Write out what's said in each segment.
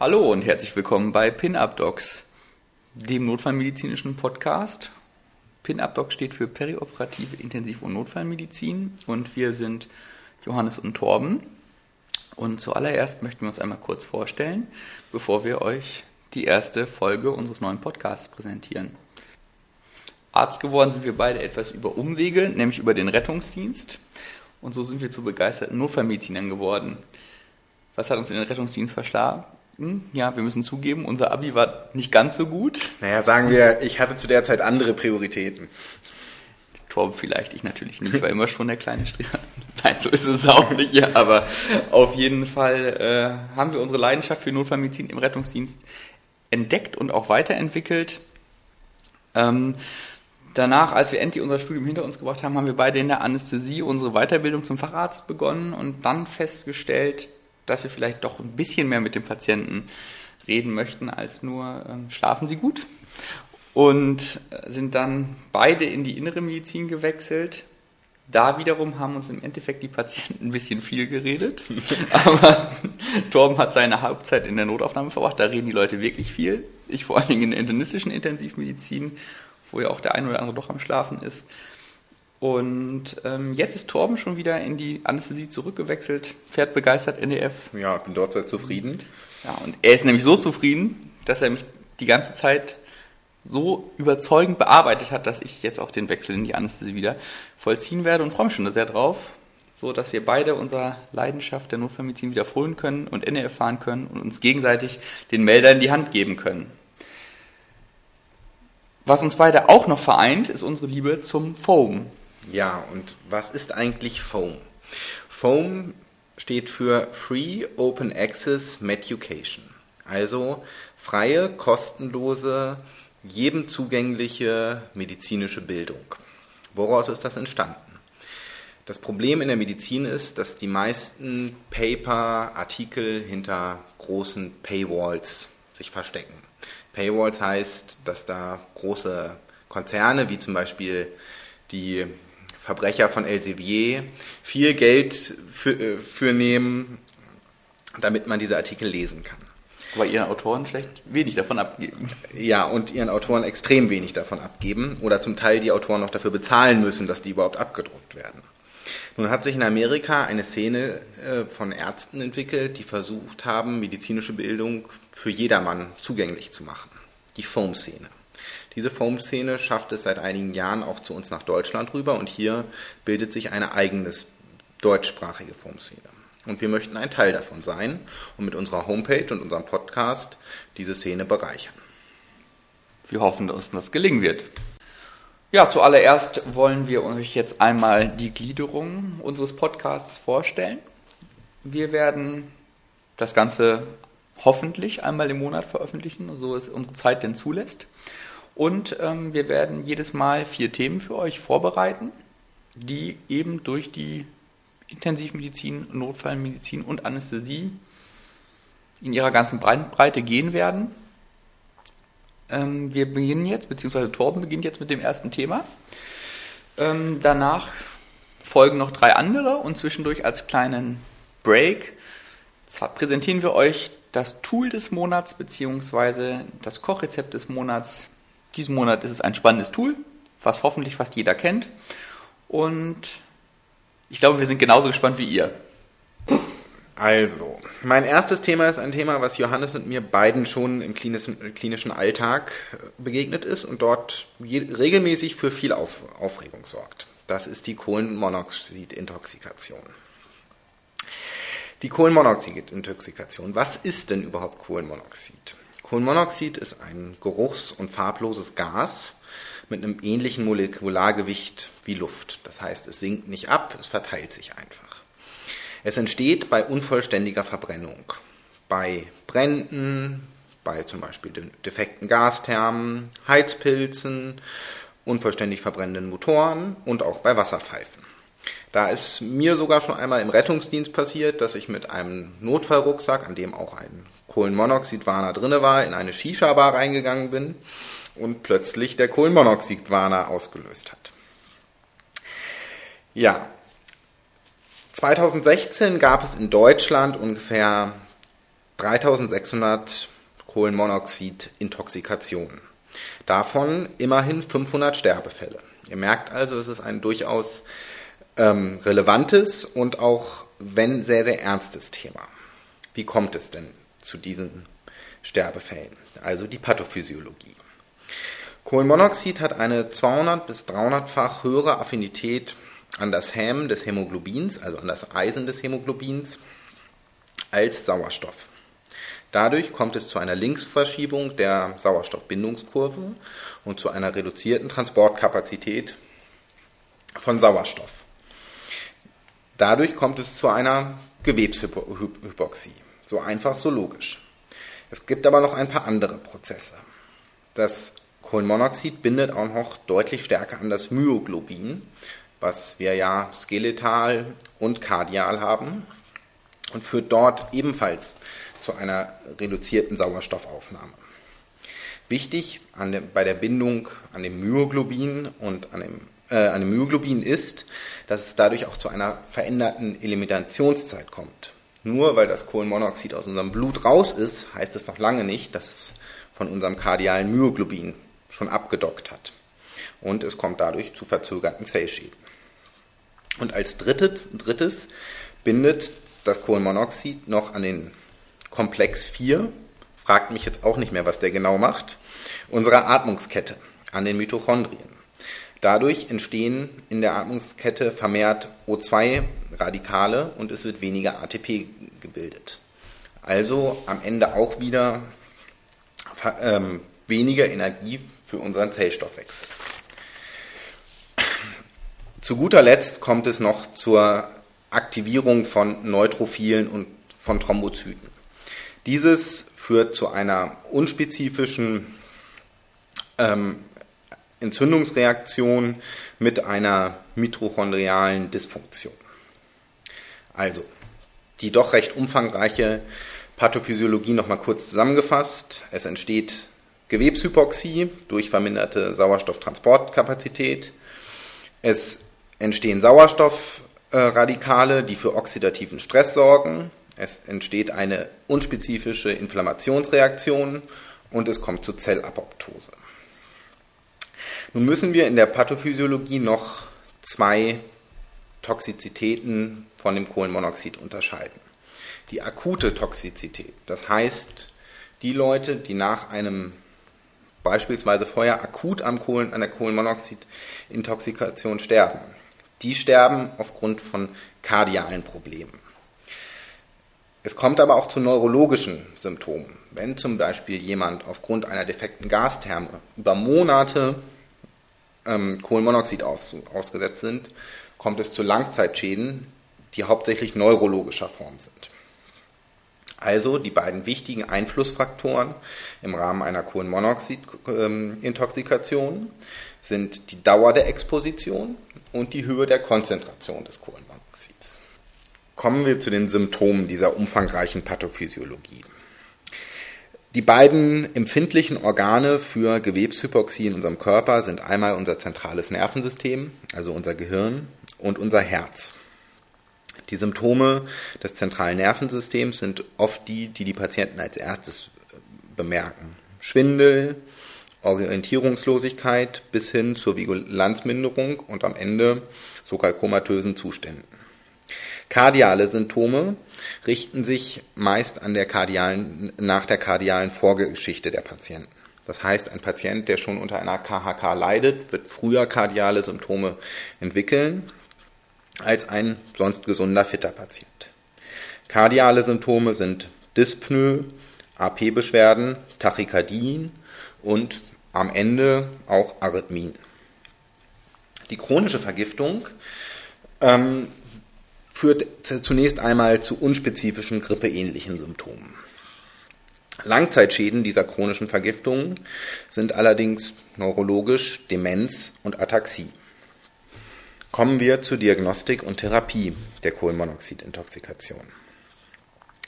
Hallo und herzlich willkommen bei Pin-Up Docs, dem notfallmedizinischen Podcast. Pin-Up Docs steht für perioperative Intensiv- und Notfallmedizin und wir sind Johannes und Torben. Und zuallererst möchten wir uns einmal kurz vorstellen, bevor wir euch die erste Folge unseres neuen Podcasts präsentieren. Arzt geworden sind wir beide etwas über Umwege, nämlich über den Rettungsdienst. Und so sind wir zu begeisterten Notfallmedizinern geworden. Was hat uns in den Rettungsdienst verschlagen? Ja, wir müssen zugeben, unser Abi war nicht ganz so gut. Naja, sagen wir, ich hatte zu der Zeit andere Prioritäten. Torben vielleicht, ich natürlich nicht, ich war immer schon der kleine Streber. Nein, so ist es auch nicht, ja, aber auf jeden Fall äh, haben wir unsere Leidenschaft für Notfallmedizin im Rettungsdienst entdeckt und auch weiterentwickelt. Ähm, danach, als wir endlich unser Studium hinter uns gebracht haben, haben wir beide in der Anästhesie unsere Weiterbildung zum Facharzt begonnen und dann festgestellt, dass wir vielleicht doch ein bisschen mehr mit dem Patienten reden möchten als nur ähm, schlafen Sie gut und sind dann beide in die innere Medizin gewechselt. Da wiederum haben uns im Endeffekt die Patienten ein bisschen viel geredet. Aber Torben hat seine Hauptzeit in der Notaufnahme verbracht. Da reden die Leute wirklich viel. Ich vor allen Dingen in der internistischen Intensivmedizin, wo ja auch der eine oder andere doch am Schlafen ist. Und ähm, jetzt ist Torben schon wieder in die Anästhesie zurückgewechselt, fährt begeistert NDF. Ja, bin dort sehr zufrieden. Ja, und er ist nämlich so zufrieden, dass er mich die ganze Zeit so überzeugend bearbeitet hat, dass ich jetzt auch den Wechsel in die Anästhesie wieder vollziehen werde und freue mich schon sehr drauf, so dass wir beide unserer Leidenschaft der Notfallmedizin wieder frönen können und NE erfahren können und uns gegenseitig den Melder in die Hand geben können. Was uns beide auch noch vereint, ist unsere Liebe zum Foam. Ja, und was ist eigentlich Foam? Foam steht für Free Open Access Medication, also freie, kostenlose jedem zugängliche medizinische Bildung. Woraus ist das entstanden? Das Problem in der Medizin ist, dass die meisten Paper, Artikel hinter großen Paywalls sich verstecken. Paywalls heißt, dass da große Konzerne wie zum Beispiel die Verbrecher von Elsevier viel Geld für, äh, für nehmen, damit man diese Artikel lesen kann. Aber ihren Autoren schlecht wenig davon abgeben. Ja, und ihren Autoren extrem wenig davon abgeben oder zum Teil die Autoren noch dafür bezahlen müssen, dass die überhaupt abgedruckt werden. Nun hat sich in Amerika eine Szene äh, von Ärzten entwickelt, die versucht haben, medizinische Bildung für jedermann zugänglich zu machen. Die Foam-Szene. Diese Foam-Szene schafft es seit einigen Jahren auch zu uns nach Deutschland rüber und hier bildet sich eine eigene deutschsprachige Foam-Szene. Und wir möchten ein Teil davon sein und mit unserer Homepage und unserem Podcast diese Szene bereichern. Wir hoffen, dass uns das gelingen wird. Ja, zuallererst wollen wir euch jetzt einmal die Gliederung unseres Podcasts vorstellen. Wir werden das Ganze hoffentlich einmal im Monat veröffentlichen, so es unsere Zeit denn zulässt. Und ähm, wir werden jedes Mal vier Themen für euch vorbereiten, die eben durch die Intensivmedizin, Notfallmedizin und Anästhesie in ihrer ganzen Breite gehen werden. Ähm, wir beginnen jetzt, beziehungsweise Torben beginnt jetzt mit dem ersten Thema. Ähm, danach folgen noch drei andere und zwischendurch als kleinen Break präsentieren wir euch das Tool des Monats beziehungsweise das Kochrezept des Monats. Diesen Monat ist es ein spannendes Tool, was hoffentlich fast jeder kennt. Und ich glaube, wir sind genauso gespannt wie ihr. Also, mein erstes Thema ist ein Thema, was Johannes und mir beiden schon im klinischen, Alltag begegnet ist und dort regelmäßig für viel Auf, Aufregung sorgt. Das ist die Kohlenmonoxidintoxikation. Die Kohlenmonoxidintoxikation. Was ist denn überhaupt Kohlenmonoxid? Kohlenmonoxid ist ein geruchs- und farbloses Gas mit einem ähnlichen Molekulargewicht wie Luft. Das heißt, es sinkt nicht ab, es verteilt sich einfach. Es entsteht bei unvollständiger Verbrennung, bei Bränden, bei zum Beispiel defekten Gasthermen, Heizpilzen, unvollständig verbrennenden Motoren und auch bei Wasserpfeifen. Da ist mir sogar schon einmal im Rettungsdienst passiert, dass ich mit einem Notfallrucksack, an dem auch ein Kohlenmonoxidwarner drinne war, in eine Shisha-Bar reingegangen bin und plötzlich der Kohlenmonoxidwarner ausgelöst hat. Ja, 2016 gab es in Deutschland ungefähr 3600 Kohlenmonoxid-Intoxikationen. Davon immerhin 500 Sterbefälle. Ihr merkt also, es ist ein durchaus ähm, relevantes und auch, wenn sehr, sehr ernstes Thema. Wie kommt es denn zu diesen Sterbefällen? Also die Pathophysiologie. Kohlenmonoxid hat eine 200 bis 300-fach höhere Affinität an das Häm des Hämoglobins, also an das Eisen des Hämoglobins, als Sauerstoff. Dadurch kommt es zu einer Linksverschiebung der Sauerstoffbindungskurve und zu einer reduzierten Transportkapazität von Sauerstoff. Dadurch kommt es zu einer Gewebshypoxie. So einfach, so logisch. Es gibt aber noch ein paar andere Prozesse. Das Kohlenmonoxid bindet auch noch deutlich stärker an das Myoglobin, was wir ja skeletal und kardial haben und führt dort ebenfalls zu einer reduzierten Sauerstoffaufnahme. Wichtig dem, bei der Bindung an dem Myoglobin und an dem, äh, an dem Myoglobin ist, dass es dadurch auch zu einer veränderten Eliminationszeit kommt. Nur weil das Kohlenmonoxid aus unserem Blut raus ist, heißt es noch lange nicht, dass es von unserem kardialen Myoglobin schon abgedockt hat. Und es kommt dadurch zu verzögerten Zellschäden. Und als drittes, drittes bindet das Kohlenmonoxid noch an den Komplex 4, fragt mich jetzt auch nicht mehr, was der genau macht, unserer Atmungskette an den Mitochondrien. Dadurch entstehen in der Atmungskette vermehrt O2-Radikale und es wird weniger ATP gebildet. Also am Ende auch wieder ähm, weniger Energie für unseren Zellstoffwechsel. Zu guter Letzt kommt es noch zur Aktivierung von Neutrophilen und von Thrombozyten. Dieses führt zu einer unspezifischen ähm, Entzündungsreaktion mit einer mitochondrialen Dysfunktion. Also, die doch recht umfangreiche Pathophysiologie nochmal kurz zusammengefasst. Es entsteht Gewebshypoxie durch verminderte Sauerstofftransportkapazität. Es entstehen Sauerstoffradikale, die für oxidativen Stress sorgen. Es entsteht eine unspezifische Inflammationsreaktion und es kommt zur Zellapoptose. Nun müssen wir in der Pathophysiologie noch zwei Toxizitäten von dem Kohlenmonoxid unterscheiden. Die akute Toxizität, das heißt, die Leute, die nach einem beispielsweise vorher akut am Kohlen, an der Kohlenmonoxidintoxikation sterben, die sterben aufgrund von kardialen Problemen. Es kommt aber auch zu neurologischen Symptomen. Wenn zum Beispiel jemand aufgrund einer defekten Gastherme über Monate ähm, Kohlenmonoxid aus, ausgesetzt sind, kommt es zu Langzeitschäden, die hauptsächlich neurologischer Form sind. Also die beiden wichtigen Einflussfaktoren im Rahmen einer Kohlenmonoxid-Intoxikation sind die Dauer der Exposition und die Höhe der Konzentration des Kohlenmonoxids. Kommen wir zu den Symptomen dieser umfangreichen Pathophysiologie. Die beiden empfindlichen Organe für Gewebshypoxie in unserem Körper sind einmal unser zentrales Nervensystem, also unser Gehirn, und unser Herz. Die Symptome des zentralen Nervensystems sind oft die, die die Patienten als erstes bemerken. Schwindel, Orientierungslosigkeit bis hin zur Vigilanzminderung und am Ende sogar komatösen Zuständen. Kardiale Symptome richten sich meist an der kardialen, nach der kardialen Vorgeschichte der Patienten. Das heißt, ein Patient, der schon unter einer KHK leidet, wird früher kardiale Symptome entwickeln als ein sonst gesunder, fitter Patient. Kardiale Symptome sind Dyspnoe, AP-Beschwerden, Tachykardien und am Ende auch Arrhythmien. Die chronische Vergiftung ähm, führt zunächst einmal zu unspezifischen grippeähnlichen Symptomen. Langzeitschäden dieser chronischen Vergiftungen sind allerdings neurologisch Demenz und Ataxie. Kommen wir zur Diagnostik und Therapie der Kohlenmonoxidintoxikation.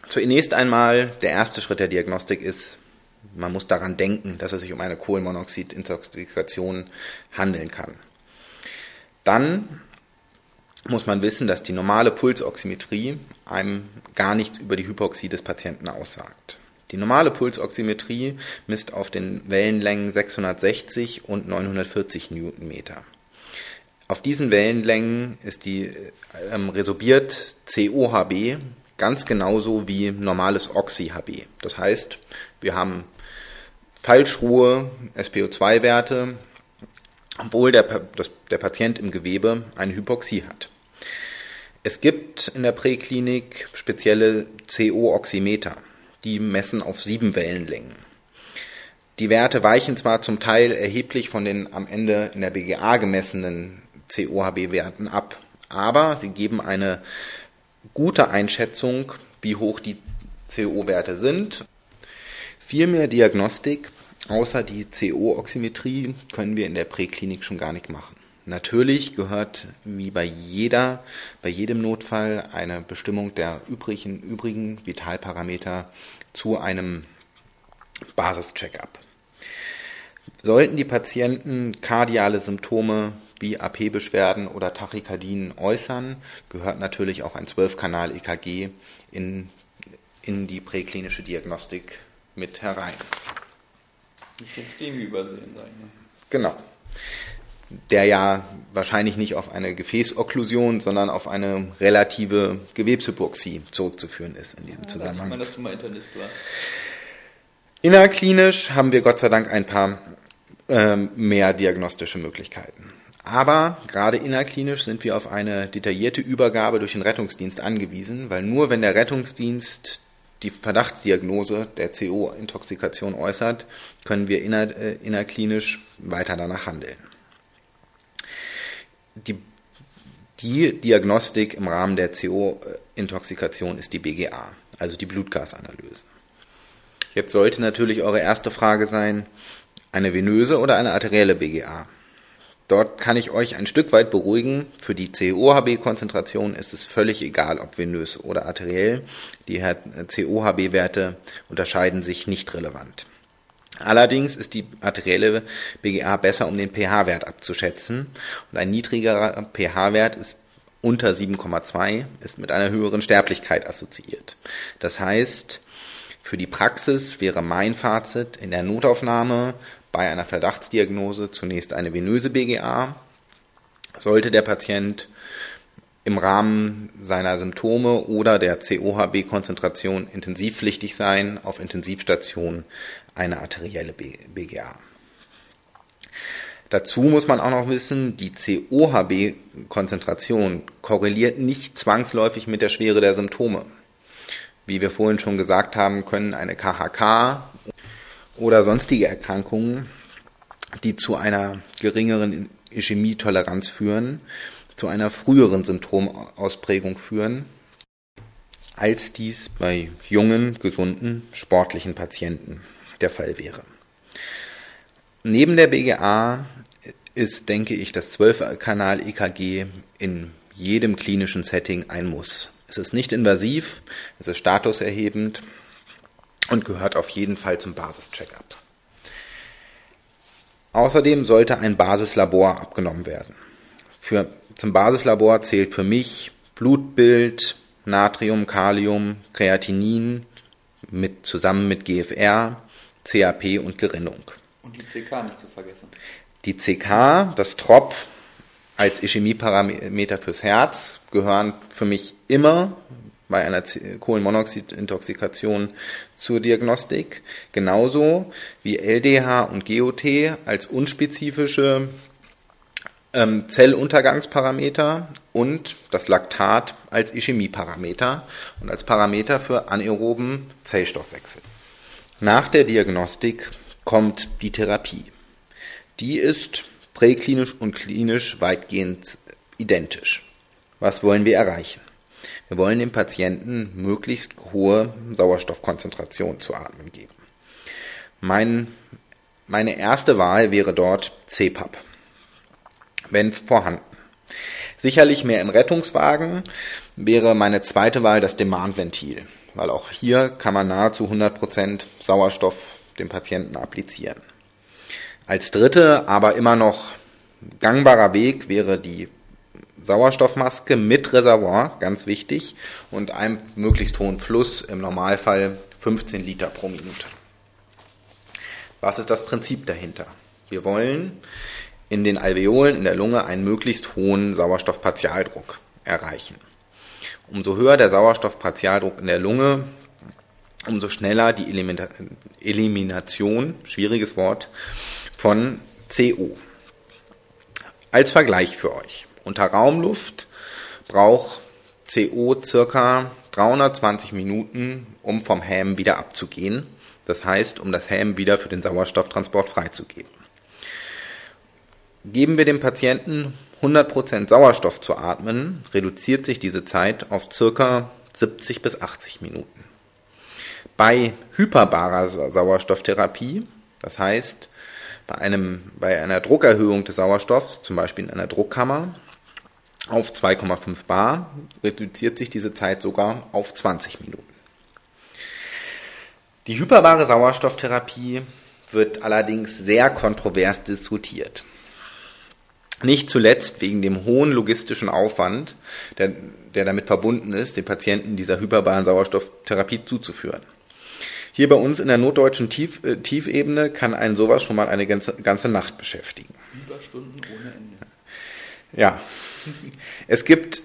Zunächst einmal, der erste Schritt der Diagnostik ist, man muss daran denken, dass es sich um eine Kohlenmonoxidintoxikation handeln kann. Dann muss man wissen, dass die normale Pulsoximetrie einem gar nichts über die Hypoxie des Patienten aussagt. Die normale Pulsoximetrie misst auf den Wellenlängen 660 und 940 Newtonmeter. Auf diesen Wellenlängen ist die ähm, resorbiert COHB ganz genauso wie normales OxyHB. Das heißt, wir haben falsch hohe SPO2-Werte, obwohl der, das, der Patient im Gewebe eine Hypoxie hat. Es gibt in der Präklinik spezielle CO-Oximeter, die messen auf sieben Wellenlängen. Die Werte weichen zwar zum Teil erheblich von den am Ende in der BGA gemessenen COHB-Werten ab, aber sie geben eine gute Einschätzung, wie hoch die CO-Werte sind. Viel mehr Diagnostik außer die CO-Oximetrie können wir in der Präklinik schon gar nicht machen. Natürlich gehört wie bei jeder, bei jedem Notfall eine Bestimmung der übrigen, übrigen Vitalparameter zu einem Basis-Check-up. Sollten die Patienten kardiale Symptome wie AP-Beschwerden oder Tachykardien äußern, gehört natürlich auch ein 12-Kanal-EKG in, in die präklinische Diagnostik mit herein. Nicht den STEMI übersehen, sag ich mal. Genau. Der ja wahrscheinlich nicht auf eine Gefäßokklusion, sondern auf eine relative Gewebshypoxie zurückzuführen ist in diesem ja, Zusammenhang. Man, dass du mal Internist war. Innerklinisch haben wir Gott sei Dank ein paar äh, mehr diagnostische Möglichkeiten. Aber gerade innerklinisch sind wir auf eine detaillierte Übergabe durch den Rettungsdienst angewiesen, weil nur wenn der Rettungsdienst die Verdachtsdiagnose der CO-Intoxikation äußert, können wir inner, äh, innerklinisch weiter danach handeln. Die, die Diagnostik im Rahmen der CO-Intoxikation ist die BGA, also die Blutgasanalyse. Jetzt sollte natürlich eure erste Frage sein, eine venöse oder eine arterielle BGA? Dort kann ich euch ein Stück weit beruhigen. Für die COHB-Konzentration ist es völlig egal, ob venös oder arteriell. Die COHB-Werte unterscheiden sich nicht relevant. Allerdings ist die arterielle BGA besser, um den pH-Wert abzuschätzen. Und ein niedrigerer pH-Wert ist unter 7,2 ist mit einer höheren Sterblichkeit assoziiert. Das heißt, für die Praxis wäre mein Fazit in der Notaufnahme bei einer Verdachtsdiagnose zunächst eine venöse BGA. Sollte der Patient im Rahmen seiner Symptome oder der COHB-Konzentration intensivpflichtig sein, auf Intensivstation eine arterielle BGA. Dazu muss man auch noch wissen, die COHB-Konzentration korreliert nicht zwangsläufig mit der Schwere der Symptome. Wie wir vorhin schon gesagt haben, können eine KHK oder sonstige Erkrankungen, die zu einer geringeren Ischämietoleranz führen, zu einer früheren Symptomausprägung führen, als dies bei jungen, gesunden, sportlichen Patienten der Fall wäre. Neben der BGA ist, denke ich, das 12-Kanal-EKG in jedem klinischen Setting ein Muss. Es ist nicht invasiv, es ist statuserhebend und gehört auf jeden Fall zum Basis-Checkup. Außerdem sollte ein Basislabor abgenommen werden. Für, zum Basislabor zählt für mich Blutbild, Natrium, Kalium, Kreatinin mit, zusammen mit GFR, CAP und Gerinnung. Und die CK nicht zu vergessen. Die CK, das TROP als Ischämieparameter fürs Herz, gehören für mich immer bei einer Kohlenmonoxidintoxikation zur Diagnostik, genauso wie LDH und GOT als unspezifische ähm, Zelluntergangsparameter und das Laktat als Ischämieparameter und als Parameter für anaeroben Zellstoffwechsel. Nach der Diagnostik kommt die Therapie. Die ist präklinisch und klinisch weitgehend identisch. Was wollen wir erreichen? Wir wollen dem Patienten möglichst hohe Sauerstoffkonzentration zu atmen geben. Mein, meine erste Wahl wäre dort CPAP, wenn vorhanden. Sicherlich mehr im Rettungswagen wäre meine zweite Wahl das Demandventil, weil auch hier kann man nahezu 100% Sauerstoff dem Patienten applizieren. Als dritte, aber immer noch gangbarer Weg wäre die Sauerstoffmaske mit Reservoir, ganz wichtig, und einem möglichst hohen Fluss, im Normalfall 15 Liter pro Minute. Was ist das Prinzip dahinter? Wir wollen in den Alveolen in der Lunge einen möglichst hohen Sauerstoffpartialdruck erreichen. Umso höher der Sauerstoffpartialdruck in der Lunge, umso schneller die Elimination, schwieriges Wort, von CO. Als Vergleich für euch. Unter Raumluft braucht CO circa 320 Minuten, um vom Helm wieder abzugehen. Das heißt, um das Helm wieder für den Sauerstofftransport freizugeben. Geben wir dem Patienten 100% Sauerstoff zu atmen, reduziert sich diese Zeit auf circa 70 bis 80 Minuten. Bei hyperbarer Sauerstofftherapie, das heißt bei, einem, bei einer Druckerhöhung des Sauerstoffs, zum Beispiel in einer Druckkammer, auf 2,5 bar, reduziert sich diese Zeit sogar auf 20 Minuten. Die hyperbare Sauerstofftherapie wird allerdings sehr kontrovers diskutiert. Nicht zuletzt wegen dem hohen logistischen Aufwand, der, der damit verbunden ist, den Patienten dieser hyperbaren Sauerstofftherapie zuzuführen. Hier bei uns in der notdeutschen Tief, äh, Tiefebene kann einen sowas schon mal eine ganze, ganze Nacht beschäftigen. Überstunden ohne Ende. Ja. Es gibt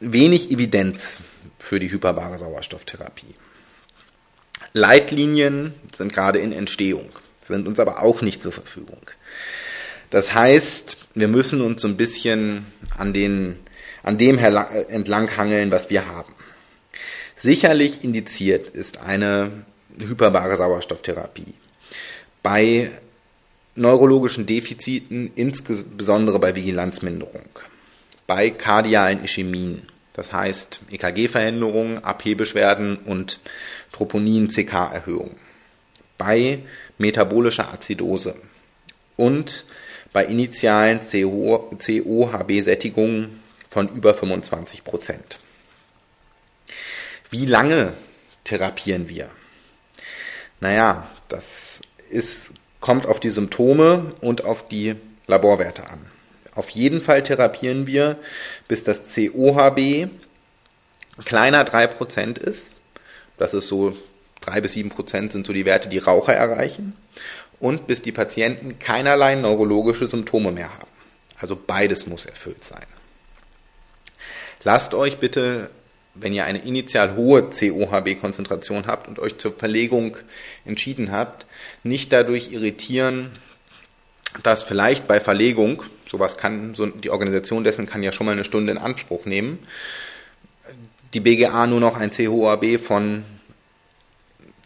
wenig Evidenz für die hyperbare Sauerstofftherapie. Leitlinien sind gerade in Entstehung, sind uns aber auch nicht zur Verfügung. Das heißt, wir müssen uns so ein bisschen an, den, an dem entlanghangeln, was wir haben. Sicherlich indiziert ist eine hyperbare Sauerstofftherapie. Bei neurologischen Defiziten, insbesondere bei Vigilanzminderung, bei kardialen Ischämien, das heißt EKG-Veränderungen, AP-Beschwerden und Troponin-CK-Erhöhung, bei metabolischer Azidose und bei initialen COHB-Sättigungen von über 25 Prozent. Wie lange therapieren wir? Naja, das ist, kommt auf die Symptome und auf die Laborwerte an. Auf jeden Fall therapieren wir, bis das COHB kleiner 3% ist. Das ist so 3 bis 7% sind so die Werte, die Raucher erreichen und bis die Patienten keinerlei neurologische Symptome mehr haben. Also beides muss erfüllt sein. Lasst euch bitte, wenn ihr eine initial hohe COHB-Konzentration habt und euch zur Verlegung entschieden habt, nicht dadurch irritieren, dass vielleicht bei Verlegung, sowas kann, so die Organisation dessen kann ja schon mal eine Stunde in Anspruch nehmen, die BGA nur noch ein COHB von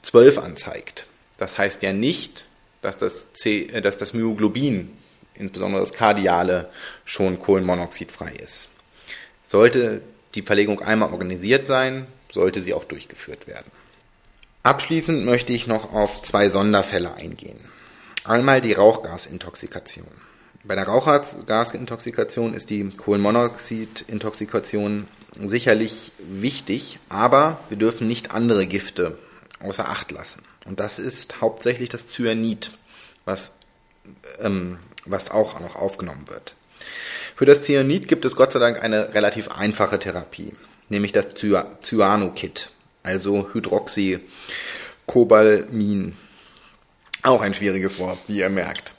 12 anzeigt. Das heißt ja nicht, dass das, C, äh, dass das Myoglobin, insbesondere das Kardiale, schon kohlenmonoxidfrei ist. Sollte die Verlegung einmal organisiert sein, sollte sie auch durchgeführt werden. Abschließend möchte ich noch auf zwei Sonderfälle eingehen. Einmal die Rauchgasintoxikation. Bei der Rauchgasintoxikation ist die Kohlenmonoxidintoxikation sicherlich wichtig, aber wir dürfen nicht andere Gifte außer Acht lassen. Und das ist hauptsächlich das Cyanid, was, ähm, was auch noch aufgenommen wird. Für das Cyanid gibt es Gott sei Dank eine relativ einfache Therapie, nämlich das Cyanokit, also Hydroxycobalmin. Auch ein schwieriges Wort, wie ihr merkt.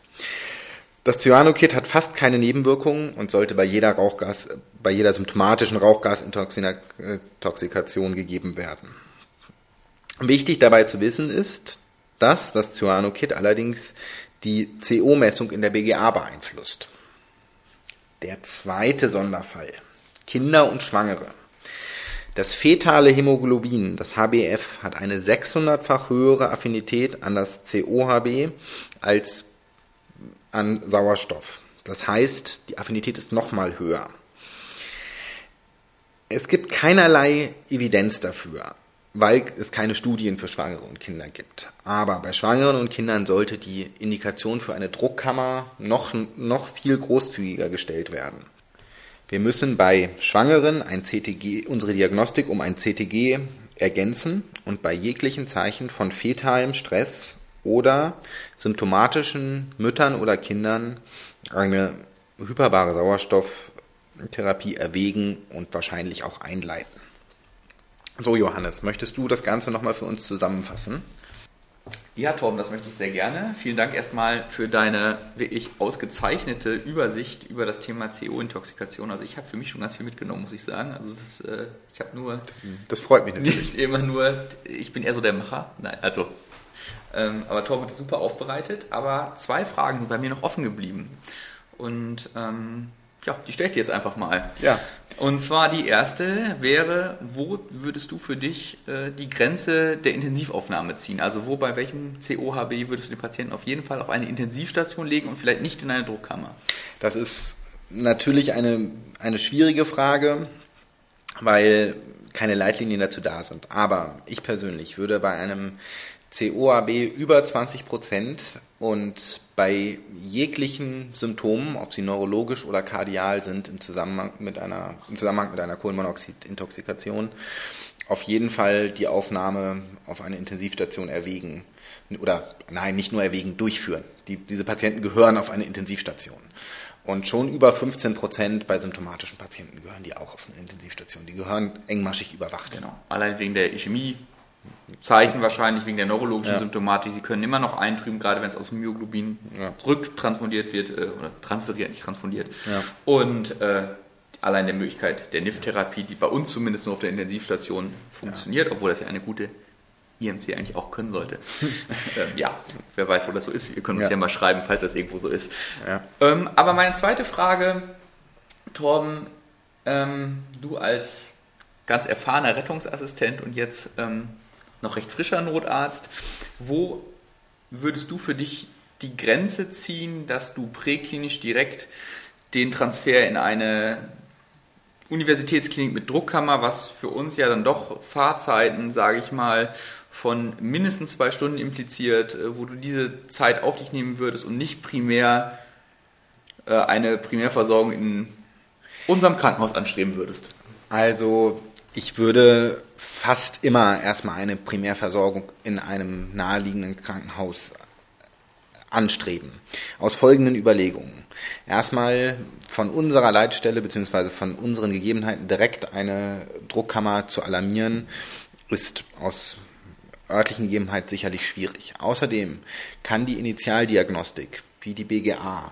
Das Cyanokit hat fast keine Nebenwirkungen und sollte bei jeder Rauchgas, bei jeder symptomatischen Rauchgasintoxikation gegeben werden. Wichtig dabei zu wissen ist, dass das Cyanokit allerdings die CO-Messung in der BGA beeinflusst. Der zweite Sonderfall. Kinder und Schwangere. Das fetale Hämoglobin, das HbF, hat eine 600-fach höhere Affinität an das COHB als an Sauerstoff. Das heißt, die Affinität ist nochmal höher. Es gibt keinerlei Evidenz dafür weil es keine Studien für Schwangere und Kinder gibt. Aber bei Schwangeren und Kindern sollte die Indikation für eine Druckkammer noch, noch viel großzügiger gestellt werden. Wir müssen bei Schwangeren ein CTG, unsere Diagnostik um ein CTG ergänzen und bei jeglichen Zeichen von fetalem Stress oder symptomatischen Müttern oder Kindern eine hyperbare Sauerstoff NIF-Therapie erwägen und wahrscheinlich auch einleiten. So, Johannes, möchtest du das Ganze nochmal für uns zusammenfassen? Ja, Torben, das möchte ich sehr gerne. Vielen Dank erstmal für deine wirklich ausgezeichnete Übersicht über das Thema CO-Intoxikation. Also ich habe für mich schon ganz viel mitgenommen, muss ich sagen. Also das, äh, ich habe nur... Das freut mich natürlich. Nicht immer nur, ich bin eher so der Macher. Nein, also... Ähm, aber Torben hat das super aufbereitet. Aber zwei Fragen sind bei mir noch offen geblieben. Und ähm, ja, die stelle ich dir jetzt einfach mal. Ja. Und zwar die erste wäre, wo würdest du für dich äh, die Grenze der Intensivaufnahme ziehen? Also wo bei welchem COHB würdest du den Patienten auf jeden Fall auf eine Intensivstation legen und vielleicht nicht in eine Druckkammer? Das ist natürlich eine, eine schwierige Frage, weil keine Leitlinien dazu da sind. Aber ich persönlich würde bei einem COAB über 20 Prozent und bei jeglichen Symptomen, ob sie neurologisch oder kardial sind, im Zusammenhang mit einer, im Zusammenhang mit einer Kohlenmonoxidintoxikation, auf jeden Fall die Aufnahme auf eine Intensivstation erwägen. Oder nein, nicht nur erwägen, durchführen. Die, diese Patienten gehören auf eine Intensivstation. Und schon über 15 Prozent bei symptomatischen Patienten gehören die auch auf eine Intensivstation. Die gehören engmaschig überwacht. Genau. Allein wegen der Ischämie Zeichen wahrscheinlich wegen der neurologischen ja. Symptomatik. Sie können immer noch eintrüben, gerade wenn es aus dem Myoglobin ja. rücktransfundiert wird äh, oder transferiert, nicht transfundiert. Ja. Und äh, allein der Möglichkeit der NIF-Therapie, die bei uns zumindest nur auf der Intensivstation funktioniert, obwohl das ja eine gute IMC eigentlich auch können sollte. ähm, ja, wer weiß, wo das so ist. Ihr könnt uns ja, mal schreiben, falls das irgendwo so ist. Ähm, aber meine zweite Frage, Torben, ähm, du als ganz erfahrener Rettungsassistent und jetzt ähm, noch recht frischer Notarzt. Wo würdest du für dich die Grenze ziehen, dass du präklinisch direkt den Transfer in eine Universitätsklinik mit Druckkammer, was für uns ja dann doch Fahrzeiten, sage ich mal, von mindestens zwei Stunden impliziert, äh, wo du diese Zeit auf dich nehmen würdest und nicht primär äh, eine Primärversorgung in unserem Krankenhaus anstreben würdest? Also ich würde fast immer erstmal eine Primärversorgung in einem naheliegenden Krankenhaus anstreben. Aus folgenden Überlegungen. Erstmal von unserer Leitstelle bzw. von unseren Gegebenheiten direkt eine Druckkammer zu alarmieren, ist aus örtlichen Gegebenheiten sicherlich schwierig. Außerdem kann die Initialdiagnostik, wie die BGA,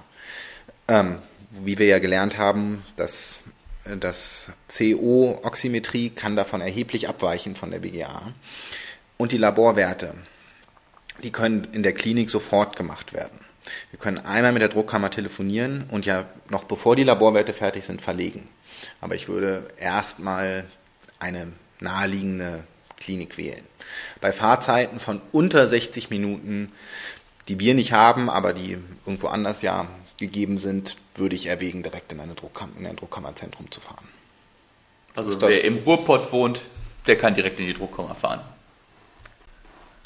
ähm, wie wir ja gelernt haben, dass das CO-Oximetrie kann davon erheblich abweichen von der BGA. Und die Laborwerte, die können in der Klinik sofort gemacht werden. Wir können einmal mit der Druckkammer telefonieren und ja noch bevor die Laborwerte fertig sind, verlegen. Aber ich würde erstmal eine naheliegende Klinik wählen. Bei Fahrzeiten von unter 60 Minuten, die wir nicht haben, aber die irgendwo anders ja gegeben sind, würde ich erwägen, direkt in, eine Druckkammer, in ein Druckkammerzentrum zu fahren. Also wer im Ruhrpott wohnt, der kann direkt in die Druckkammer fahren.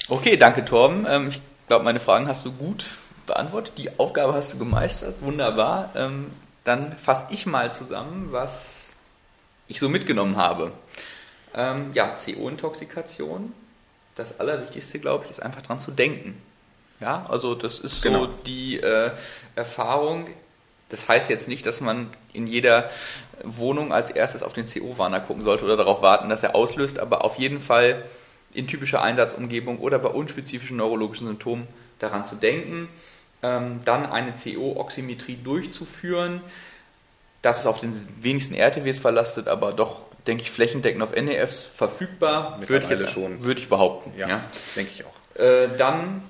Okay, danke Torben. Ähm, ich glaube, meine Fragen hast du gut beantwortet. Die Aufgabe hast du gemeistert. Wunderbar. Ähm, dann fasse ich mal zusammen, was ich so mitgenommen habe. Ähm, ja, CO-Intoxikation. Das Allerwichtigste, glaube ich, ist einfach dran zu denken. Ja, also das ist genau. so die äh, Erfahrung. Das heißt jetzt nicht, dass man in jeder Wohnung als erstes auf den CO-Warner gucken sollte oder darauf warten, dass er auslöst, aber auf jeden Fall in typischer Einsatzumgebung oder bei unspezifischen neurologischen Symptomen daran zu denken, ähm, dann eine CO-Oximetrie durchzuführen. Das ist auf den wenigsten RTWs verlastet, aber doch, denke ich, flächendeckend auf NEFs verfügbar. Würde ich, jetzt, schon. würde ich behaupten. Ja, ja. denke ich auch. Äh, dann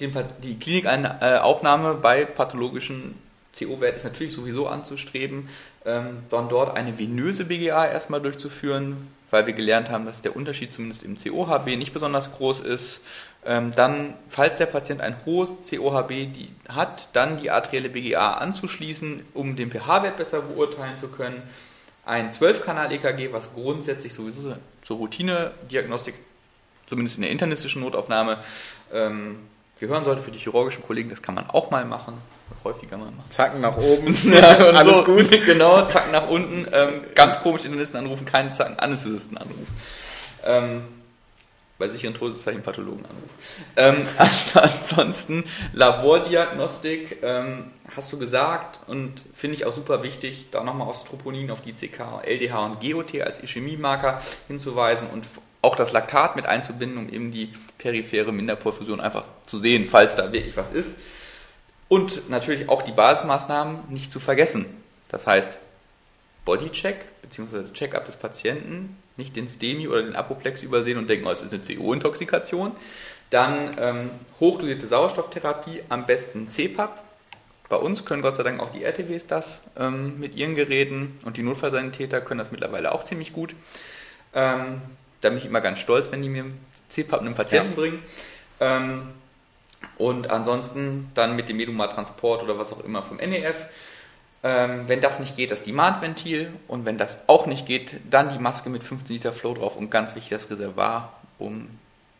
den, die Klinikaufnahme bei pathologischen CO-Wert ist natürlich sowieso anzustreben, ähm, dann dort eine venöse BGA erstmal durchzuführen, weil wir gelernt haben, dass der Unterschied zumindest im COHB nicht besonders groß ist. Ähm, dann, falls der Patient ein hohes COHB hat, dann die arterielle BGA anzuschließen, um den pH-Wert besser beurteilen zu können. Ein 12-Kanal-EKG, was grundsätzlich sowieso zur Routine-Diagnostik, zumindest in der internistischen Notaufnahme, ähm, gehören sollte für die chirurgischen Kollegen. Das kann man auch mal machen, häufiger mal machen. Zacken nach oben, ja, alles so, gut. Genau, Zacken nach unten. Ähm, ganz komisch Internisten anrufen, keinen Zacken Anästhesisten anrufen. Ähm, bei sicheren Todeszeichen Pathologen anrufen. Ähm, ansonsten Labordiagnostik, ähm, hast du gesagt und finde ich auch super wichtig, da nochmal aufs Troponin, auf die CK, LDH und GOT als Ischämie-Marker hinzuweisen und auch das Laktat mit einzubinden, um eben die periphere Minderperfusion einfach zu sehen, falls da wirklich was ist. Und natürlich auch die Basismaßnahmen nicht zu vergessen. Das heißt, Bodycheck bzw. Check-up des Patienten, nicht den STEMI oder den Apoplex übersehen und denken, oh, es ist eine CO-Intoxikation. Dann ähm, hochdosierte Sauerstofftherapie, am besten CPAP. Bei uns können Gott sei Dank auch die RTWs das ähm, mit ihren Geräten und die Notfallsanitäter können das mittlerweile auch ziemlich gut. Ähm, da bin ich immer ganz stolz, wenn die mir CPAP einem Patienten ja. bringen. Ähm, und ansonsten dann mit dem Meduma-Transport oder was auch immer vom NEF. Ähm, wenn das nicht geht, das Demand-Ventil. Und wenn das auch nicht geht, dann die Maske mit 15 Liter Flow drauf und ganz wichtig das Reservoir um,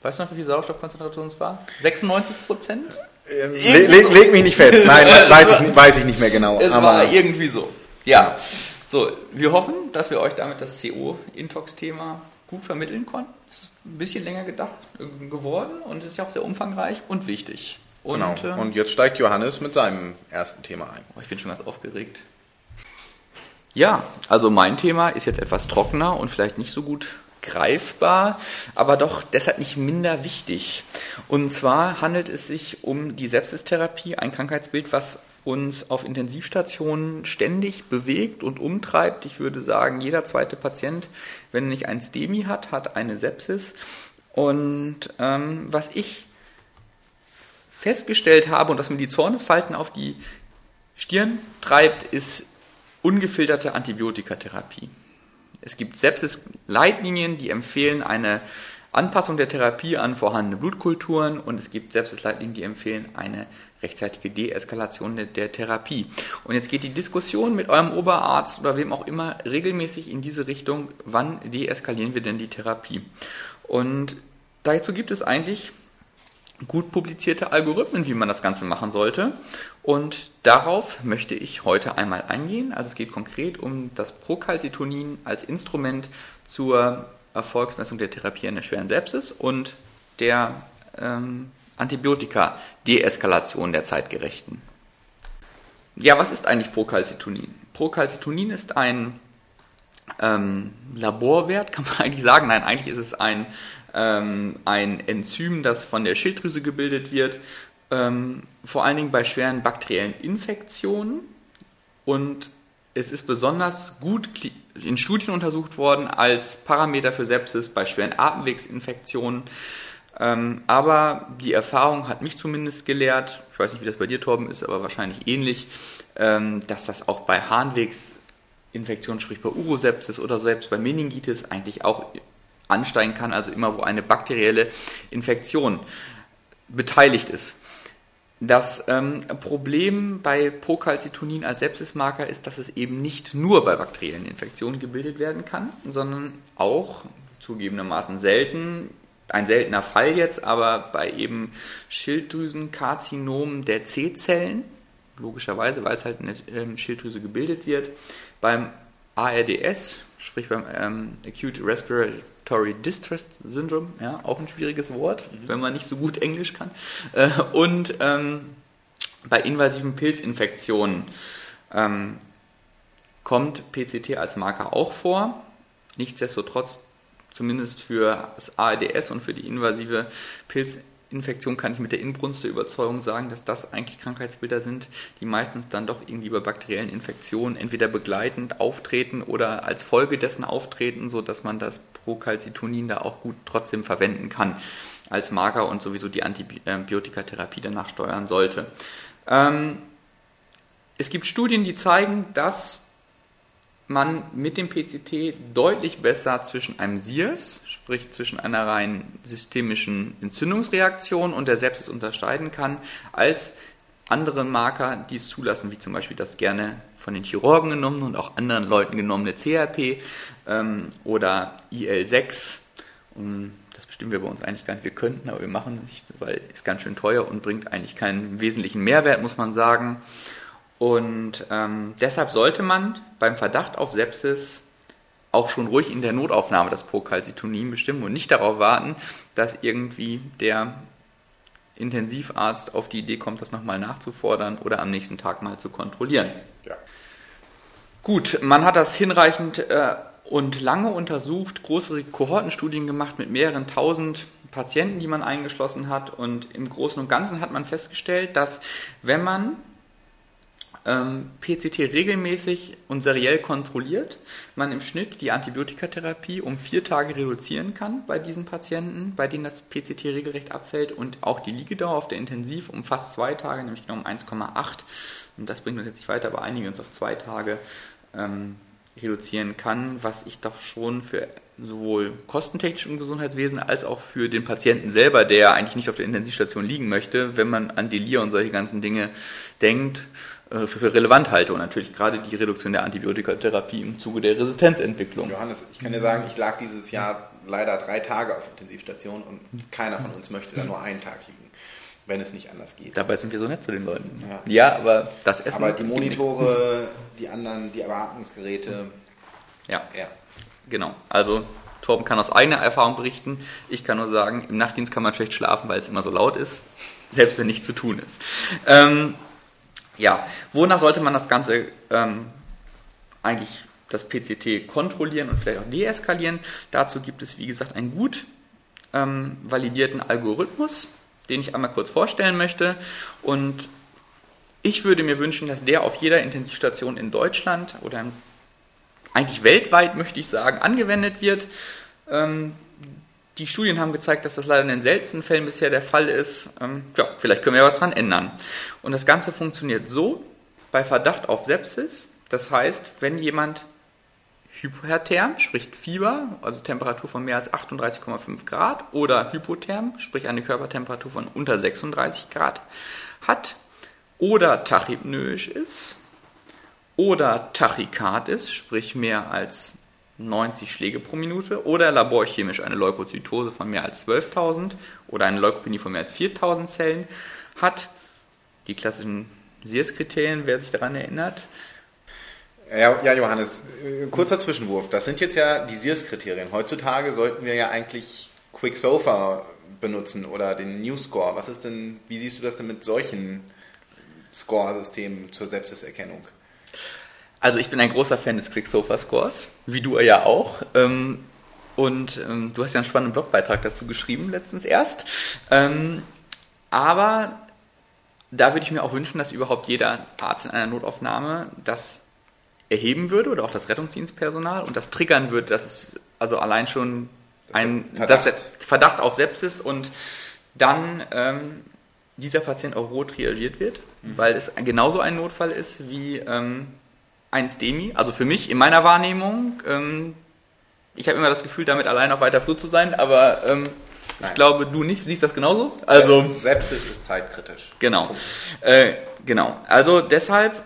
weißt du noch, wie viel Sauerstoffkonzentration es war? 96 Prozent? Ähm, leg, leg, mich nicht fest. Nein, weiß ich, weiß ich nicht mehr genau. Es war irgendwie so. Ja. So, wir hoffen, dass wir euch damit das CO-Intox-Thema gut vermitteln konnten. Es ist ein bisschen länger gedacht äh, geworden und ist ja auch sehr umfangreich und wichtig. Und, genau. und jetzt steigt Johannes mit seinem ersten Thema ein. Oh, ich bin schon ganz aufgeregt. Ja, also mein Thema ist jetzt etwas trockener und vielleicht nicht so gut greifbar, aber doch deshalb nicht minder wichtig. Und zwar handelt es sich um die Sepsistherapie, ein Krankheitsbild, was uns auf Intensivstationen ständig bewegt und umtreibt. Ich würde sagen, jeder zweite Patient, wenn er nicht ein STEMI hat, hat eine Sepsis. Und ähm, was ich festgestellt habe und was mir die Zornesfalten auf die Stirn treibt, ist ungefilterte Antibiotikatherapie. Es gibt Sepsis-Leitlinien, die empfehlen eine Anpassung der Therapie an vorhandene Blutkulturen und es gibt Sepsis-Leitlinien, die empfehlen eine rechtzeitige Deeskalation der, Therapie. Und jetzt geht die Diskussion mit eurem Oberarzt oder wem auch immer regelmäßig in diese Richtung, wann deeskalieren wir denn die Therapie? Und dazu gibt es eigentlich gut publizierte Algorithmen, wie man das Ganze machen sollte. Und darauf möchte ich heute einmal eingehen. Also es geht konkret um das Procalcitonin als Instrument zur Erfolgsmessung der Therapie einer schweren Sepsis und der ähm, Antibiotika-Deeskalation der zeitgerechten. Ja, was ist eigentlich Procalcitonin? Procalcitonin ist ein ähm, Laborwert, kann man eigentlich sagen. Nein, eigentlich ist es ein, ähm, ein Enzym, das von der Schilddrüse gebildet wird, ähm, vor allen Dingen bei schweren bakteriellen Infektionen. Und es ist besonders gut in Studien untersucht worden als Parameter für Sepsis bei schweren Atemwegsinfektionen. Ähm, aber die Erfahrung hat mich zumindest gelehrt, ich weiß nicht, wie das bei dir, Torben, ist, aber wahrscheinlich ähnlich, ähm, dass das auch bei Harnwegsinfektionen, sprich bei Urosepsis oder selbst bei Meningitis eigentlich auch ansteigen kann, also immer wo eine bakterielle Infektion beteiligt ist. Das ähm, Problem bei Procalcitonin als Sepsismarker ist, dass es eben nicht nur bei bakteriellen Infektionen gebildet werden kann, sondern auch zugegebenermaßen selten ein seltener Fall jetzt, aber bei eben Schilddrüsenkarzinomen der C-Zellen, logischerweise, weil es halt in der ähm, Schilddrüse gebildet wird, beim ARDS, sprich beim ähm, Acute Respiratory Distress Syndrome, ja, auch ein schwieriges Wort, mhm. wenn man nicht so gut Englisch kann, äh, und ähm, bei invasiven Pilzinfektionen ähm, kommt PCT als Marker auch vor. Nichtsdestotrotz zumindest für das ARDS und für die invasive Pilzinfektion kann ich mit der Inbrunst der Überzeugung sagen, dass das eigentlich Krankheitsbilder sind, die meistens dann doch irgendwie bei bakteriellen Infektionen entweder begleitend auftreten oder als Folge dessen auftreten, sodass man das Procalcitonin da auch gut trotzdem verwenden kann als Marker und sowieso die Antibiotikatherapie danach steuern sollte. Ähm, es gibt Studien, die zeigen, dass man mit dem PCT deutlich besser zwischen einem SIRS, sprich zwischen einer rein systemischen Entzündungsreaktion und der Sepsis unterscheiden kann, als andere Marker, die es zulassen, wie zum Beispiel das gerne von den Chirurgen genommene und auch anderen Leuten genommene CRP ähm, oder IL6. Und das bestimmen wir bei uns eigentlich gar nicht. Wir könnten, aber wir machen es nicht, weil es ganz schön teuer und bringt eigentlich keinen wesentlichen Mehrwert, muss man sagen. Und ähm, deshalb sollte man beim Verdacht auf Sepsis auch schon ruhig in der Notaufnahme das Procalcitonin bestimmen und nicht darauf warten, dass irgendwie der Intensivarzt auf die Idee kommt, das nochmal nachzufordern oder am nächsten Tag mal zu kontrollieren. Ja. Gut, man hat das hinreichend äh, und lange untersucht, große Kohortenstudien gemacht mit mehreren tausend Patienten, die man eingeschlossen hat. Und im Großen und Ganzen hat man festgestellt, dass wenn man ähm, PCT regelmäßig und seriell kontrolliert, man im Schnitt die Antibiotikatherapie um vier Tage reduzieren kann bei diesen Patienten, bei denen das PCT regelrecht abfällt und auch die Liegedauer auf der Intensiv um fast zwei Tage, nämlich genau um 1,8. Und das bringt uns jetzt nicht weiter, aber einigen uns auf zwei Tage ähm, reduzieren kann, was ich doch schon für sowohl kostentechnisch im Gesundheitswesen als auch für den Patienten selber, der eigentlich nicht auf der Intensivstation liegen möchte, wenn man an Delir und solche ganzen Dinge denkt, für relevant halte und natürlich gerade die Reduktion der Antibiotikatherapie im Zuge der Resistenzentwicklung. Johannes, ich kann dir sagen, ich lag dieses Jahr leider drei Tage auf Intensivstation und keiner von uns möchte da nur einen Tag liegen, wenn es nicht anders geht. Dabei sind wir so nett zu den Leuten. Ja, ja aber das Essen. Aber die Monitore, die anderen, die Beatmungsgeräte. Ja. ja. Genau. Also Torben kann aus eigener Erfahrung berichten. Ich kann nur sagen, im Nachtdienst kann man schlecht schlafen, weil es immer so laut ist, selbst wenn nichts zu tun ist. Ähm, ja, wonach sollte man das Ganze ähm, eigentlich das PCT kontrollieren und vielleicht auch deeskalieren? Dazu gibt es, wie gesagt, einen gut ähm, validierten Algorithmus, den ich einmal kurz vorstellen möchte. Und ich würde mir wünschen, dass der auf jeder Intensivstation in Deutschland oder eigentlich weltweit, möchte ich sagen, angewendet wird. Ähm, die Studien haben gezeigt, dass das leider in den seltensten Fällen bisher der Fall ist. Ähm, ja, vielleicht können wir was dran ändern. Und das Ganze funktioniert so, bei Verdacht auf Sepsis, das heißt, wenn jemand hypotherm, sprich Fieber, also Temperatur von mehr als 38,5 Grad, oder hypotherm, sprich eine Körpertemperatur von unter 36 Grad hat, oder tachypnoisch ist, oder Tachykard ist, sprich mehr als 90 Schläge pro Minute oder laborchemisch eine Leukozytose von mehr als 12.000 oder eine Leukopenie von mehr als 4.000 Zellen hat. Die klassischen SIRS-Kriterien, wer sich daran erinnert. Ja, ja, Johannes, äh, kurzer Zwischenwurf. Das sind jetzt ja die SIRS-Kriterien. Heutzutage sollten wir ja eigentlich Quicksofa benutzen oder den New Score. Was ist denn, wie siehst du das denn mit solchen Score-Systemen zur Sepsiserkennung? Also ich bin ein großer Fan des Quicksofa-Scores, wie du ja auch. Ähm, und ähm, du hast ja einen spannenden Blogbeitrag dazu geschrieben, letztens erst. Ähm, aber da würde ich mir auch wünschen, dass überhaupt jeder Arzt in einer Notaufnahme das erheben würde oder auch das Rettungsdienstpersonal und das triggern würde, dass es also allein schon ein Verdacht, Verdacht auf Sepsis und dann ähm, dieser Patient auch rot reagiert wird, mhm. weil es genauso ein Notfall ist wie ähm, ein STEMI, also für mich in meiner Wahrnehmung. Ähm, ich habe immer das Gefühl, damit allein auf weiter Flur zu sein, aber ähm, ich glaube, du nicht, siehst das genauso. Also Sepsis ist zeitkritisch. Genau, äh, genau. Also deshalb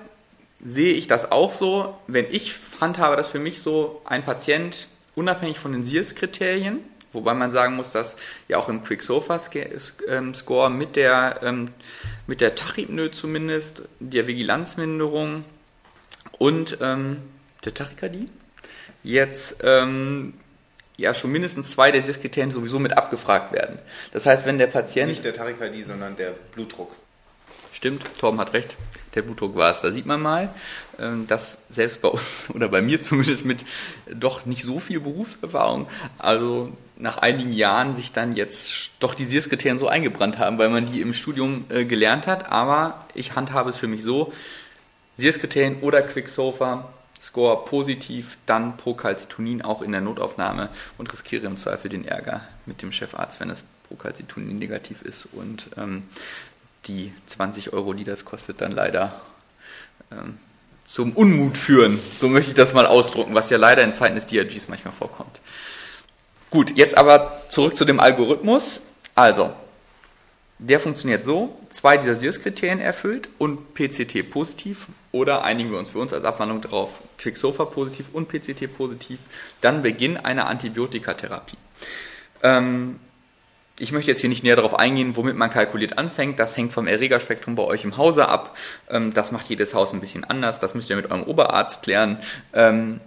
sehe ich das auch so. Wenn ich handhabe das für mich so, ein Patient unabhängig von den SIRS-Kriterien, wobei man sagen muss, dass ja auch im Quicksofa-Score mit der ähm, mit der Tachypnoe zumindest, der Vigilanzminderung und ähm, der Tachykardie. Jetzt ähm, ja schon mindestens zwei der sechs Kriterien sowieso mit abgefragt werden. Das heißt, wenn der Patient... Nicht der Tachykardie, sondern der Blutdruck. Stimmt, Torben hat recht, der Blutdruck war es. Da sieht man mal, ähm, dass selbst bei uns oder bei mir zumindest mit doch nicht so viel Berufserfahrung, also nach einigen Jahren sich dann jetzt doch die SIRS-Kriterien so eingebrannt haben, weil man die im Studium äh, gelernt hat. Aber ich handhabe es für mich so, SIRS-Kriterien oder Quicksofa, Score positiv, dann Procalcitonin auch in der Notaufnahme und riskiere im Zweifel den Ärger mit dem Chefarzt, wenn das Procalcitonin negativ ist und ähm, die 20 Euro, die das kostet, dann leider ähm, zum Unmut führen. So möchte ich das mal ausdrucken, was ja leider in Zeiten des DRGs manchmal vorkommt. Gut, jetzt aber zurück zu dem Algorithmus. Also, der funktioniert so, zwei dieser SIRS-Kriterien erfüllt und PCT positiv oder einigen wir uns für uns als Abwandlung darauf, Quicksofa positiv und PCT positiv, dann Beginn einer Antibiotikatherapie. Ähm, ich möchte jetzt hier nicht näher darauf eingehen, womit man kalkuliert anfängt. Das hängt vom Erregerspektrum bei euch im Hause ab. Ähm, das macht jedes Haus ein bisschen anders. Das müsst ihr mit eurem Oberarzt klären. Ähm,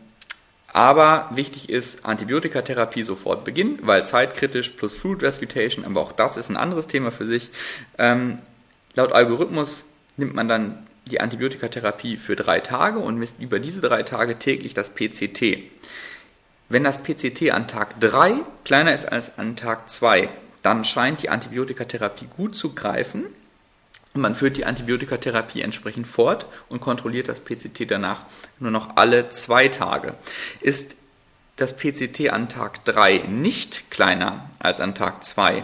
Aber wichtig ist Antibiotikatherapie sofort beginnen, weil zeitkritisch plus Food Respitation, aber auch das ist ein anderes Thema für sich. Ähm, laut Algorithmus nimmt man dann die Antibiotikatherapie für drei Tage und misst über diese drei Tage täglich das PCT. Wenn das PCT an Tag 3 kleiner ist als an Tag 2, dann scheint die Antibiotikatherapie gut zu greifen. Man führt die Antibiotikatherapie entsprechend fort und kontrolliert das PCT danach nur noch alle zwei Tage. Ist das PCT an Tag 3 nicht kleiner als an Tag 2,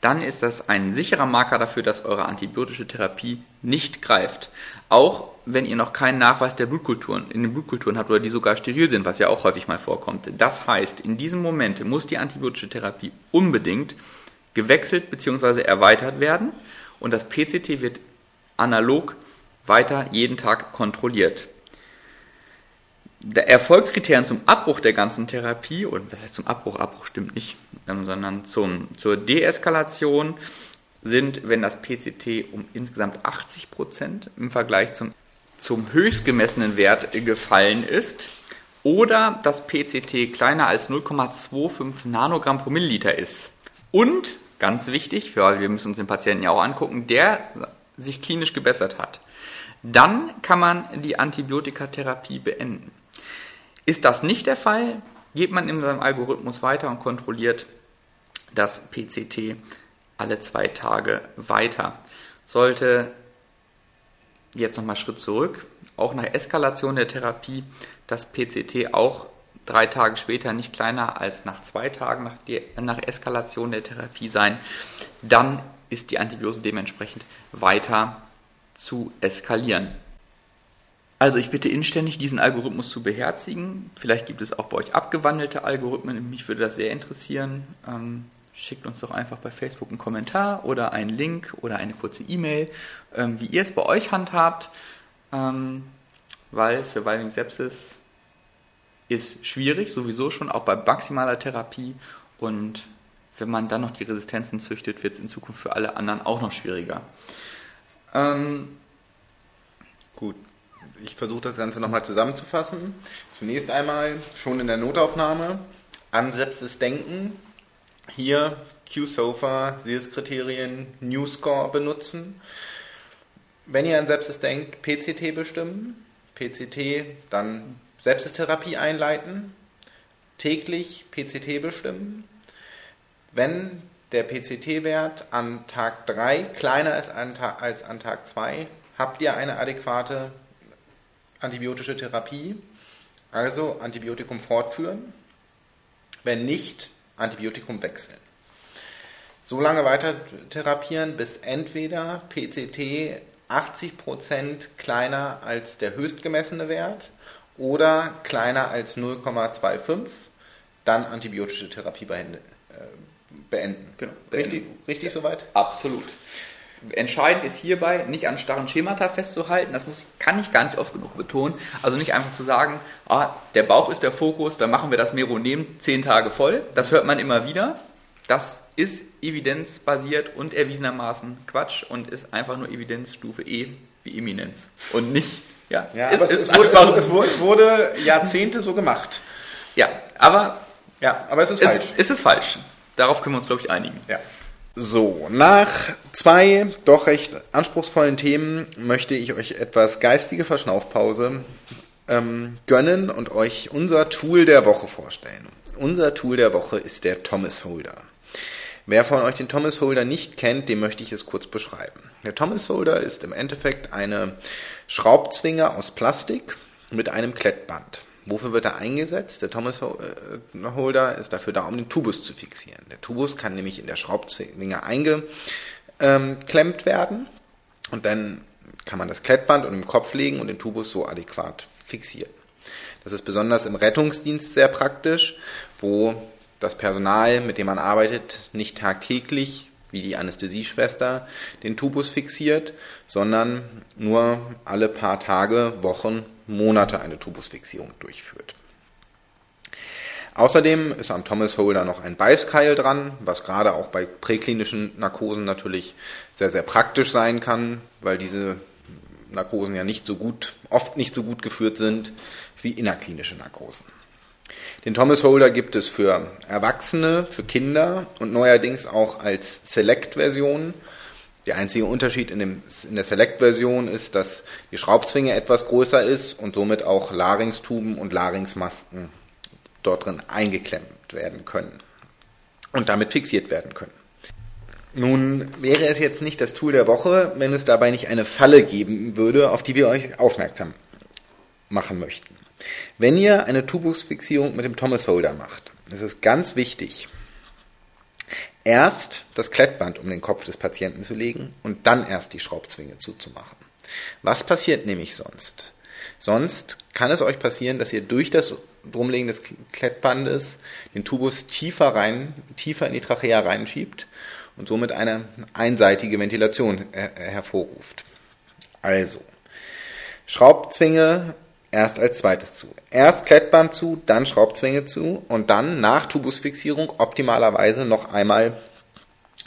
dann ist das ein sicherer Marker dafür, dass eure antibiotische Therapie nicht greift. Auch wenn ihr noch keinen Nachweis der Blutkulturen in den Blutkulturen habt oder die sogar steril sind, was ja auch häufig mal vorkommt. Das heißt, in diesem Moment muss die antibiotische Therapie unbedingt gewechselt bzw. erweitert werden und das PCT wird analog weiter jeden Tag kontrolliert. Der Erfolgskriterien zum Abbruch der ganzen Therapie, und was heißt zum Abbruch? Abbruch stimmt nicht, ähm, sondern zum, zur Deeskalation sind, wenn das PCT um insgesamt 80 Prozent im Vergleich zum, zum höchst gemessenen Wert gefallen ist oder das PCT kleiner als 0,25 Nanogramm pro Milliliter ist. Und, ganz wichtig, weil wir müssen uns den Patienten ja auch angucken, der sich klinisch gebessert hat. Dann kann man die Antibiotikatherapie beenden. Ist das nicht der Fall, geht man in seinem Algorithmus weiter und kontrolliert das PCT alle zwei Tage weiter. Sollte jetzt nochmal Schritt zurück, auch nach Eskalation der Therapie das PCT auch drei Tage später nicht kleiner als nach zwei Tagen nach, die, nach Eskalation der Therapie sein, dann ist die Antibiose dementsprechend weiter zu eskalieren. Also ich bitte inständig, diesen Algorithmus zu beherzigen. Vielleicht gibt es auch bei euch abgewandelte Algorithmen. Mich würde das sehr interessieren. Ähm, schickt uns doch einfach bei Facebook einen Kommentar oder einen Link oder eine kurze E-Mail, ähm, wie ihr es bei euch handhabt. Ähm, weil Surviving Sepsis ist schwierig, sowieso schon, auch bei maximaler Therapie. Und wenn man dann noch die Resistenzen züchtet, wird es in Zukunft für alle anderen auch noch schwieriger. Ähm, Gut, ich versuche das Ganze nochmal zusammenzufassen. Zunächst einmal schon in der Notaufnahme Ansätzes denken. Hier Q-Sofa, SIRS-Kriterien, New-Score benutzen. Wenn ihr an Sepsis denkt, PCT bestimmen. PCT, dann Sepsistherapie einleiten. Täglich PCT bestimmen. Wenn der PCT-Wert an Tag 3 kleiner ist als an Tag 2, habt ihr eine adäquate antibiotische Therapie, also Antibiotikum fortführen, wenn nicht, Antibiotikum wechseln. So lange weiter therapieren, bis entweder PCT 80% kleiner als der höchst gemessene Wert oder kleiner als 0,25, dann antibiotische Therapie beenden. Genau. Richtig, richtig soweit? Absolut. Entscheidend ist hierbei, nicht an starren Schemata festzuhalten, das muss, kann ich gar nicht oft genug betonen. Also nicht einfach zu sagen, ah, der Bauch ist der Fokus, dann machen wir das Meronem zehn Tage voll. Das hört man immer wieder. Das ist evidenzbasiert und erwiesenermaßen Quatsch und ist einfach nur Evidenzstufe E wie Eminenz. Und nicht, ja, ja es, es, es, wurde, wurde, es, wurde, Jahrzehnte so gemacht. Ja, aber, ja, aber es ist falsch. Es ist falsch. Darauf können wir uns, glaube ich, einigen. Ja. So, nach zwei doch recht anspruchsvollen Themen möchte ich euch etwas geistige Verschnaufpause ähm, gönnen und euch unser Tool der Woche vorstellen. Unser Tool der Woche ist der Thomas Holder. Wer von euch den Thomas Holder nicht kennt, dem möchte ich es kurz beschreiben. Der Thomas Holder ist im Endeffekt eine Schraubzwinge aus Plastik mit einem Klettband. Wofür wird er eingesetzt? Der Thomas äh, Holder ist dafür da, um den Tubus zu fixieren. Der Tubus kann nämlich in der Schraubzwinge eingeklemmt werden und dann kann man das Klettband und im Kopf legen und den Tubus so adäquat fixieren. Das ist besonders im Rettungsdienst sehr praktisch, wo das Personal, mit dem man arbeitet, nicht tagtäglich wie die Anästhesieschwester den Tubus fixiert, sondern nur alle paar Tage, Wochen Monate eine Tubusfixierung durchführt. Außerdem ist am Thomas Holder noch ein Beißkeil dran, was gerade auch bei präklinischen Narkosen natürlich sehr, sehr praktisch sein kann, weil diese Narkosen ja nicht so gut, oft nicht so gut geführt sind wie innerklinische Narkosen. Den Thomas Holder gibt es für Erwachsene, für Kinder und neuerdings auch als Select-Version. Der einzige Unterschied in, dem, in der Select-Version ist, dass die Schraubzwinge etwas größer ist und somit auch Larynxtuben und Larynxmasken dort drin eingeklemmt werden können und damit fixiert werden können. Nun wäre es jetzt nicht das Tool der Woche, wenn es dabei nicht eine Falle geben würde, auf die wir euch aufmerksam machen möchten. Wenn ihr eine Tubusfixierung mit dem Thomas Holder macht, ist es ganz wichtig, erst das Klettband um den Kopf des Patienten zu legen und dann erst die Schraubzwinge zuzumachen. Was passiert nämlich sonst? Sonst kann es euch passieren, dass ihr durch das Drumlegen des Klettbandes den Tubus tiefer rein, tiefer in die Trachea reinschiebt und somit eine einseitige Ventilation hervorruft. Also, Schraubzwinge erst als zweites zu. Erst Klettband zu, dann Schraubzwinge zu und dann nach Tubusfixierung optimalerweise noch einmal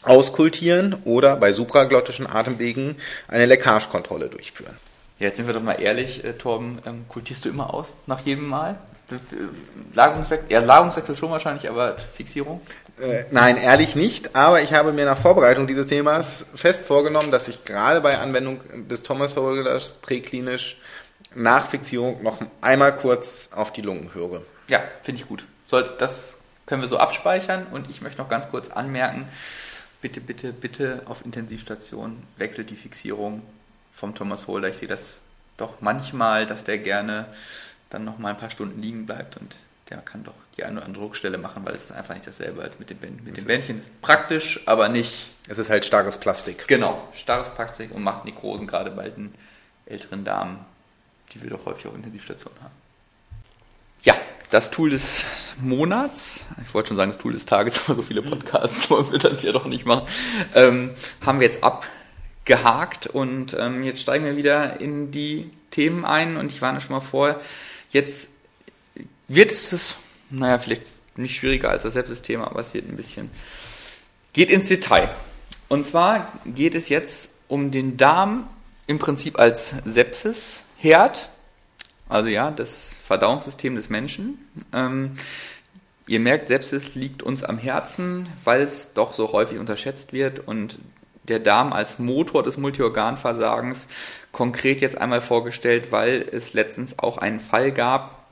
auskultieren oder bei supraglottischen Atemwegen eine Leckagekontrolle durchführen. Ja, jetzt sind wir doch mal ehrlich, äh, Torben, ähm, kultierst du immer aus nach jedem Mal? Lagerungswechsel, ja, Lagerungswechsel schon wahrscheinlich, aber Fixierung? Äh, nein, ehrlich nicht, aber ich habe mir nach Vorbereitung dieses Themas fest vorgenommen, dass ich gerade bei Anwendung des Thomas Holders präklinisch nach Fixierung noch einmal kurz auf die Lungen höre. Ja, finde ich gut. Sollte, das können wir so abspeichern und ich möchte noch ganz kurz anmerken, bitte, bitte, bitte auf Intensivstation wechselt die Fixierung vom Thomas Holder. Ich sehe das doch manchmal, dass der gerne dann noch mal ein paar Stunden liegen bleibt und der kann doch die eine oder andere Druckstelle machen, weil es ist einfach nicht dasselbe als mit dem, Bänd mit dem Bändchen. Praktisch, aber nicht. Es ist halt starres Plastik. Genau, starres Plastik und macht Nekrosen, gerade bei den älteren Damen, die wir doch häufig auch Intensivstationen haben. Ja, das Tool des Monats, ich wollte schon sagen das Tool des Tages, aber so viele Podcasts wollen wir das ja doch nicht machen, ähm, haben wir jetzt abgehakt und ähm, jetzt steigen wir wieder in die Themen ein und ich warne schon mal vor, jetzt wird es, naja, vielleicht nicht schwieriger als das Sepsis-Thema, aber es wird ein bisschen, geht ins Detail. Und zwar geht es jetzt um den Darm im Prinzip als Sepsis-Herd, also ja, das Verdauungssystem des Menschen. Ähm, ihr merkt, Sepsis liegt uns am Herzen, weil es doch so häufig unterschätzt wird und der Darm als Motor des Multiorganversagens konkret jetzt einmal vorgestellt, weil es letztens auch einen Fall gab,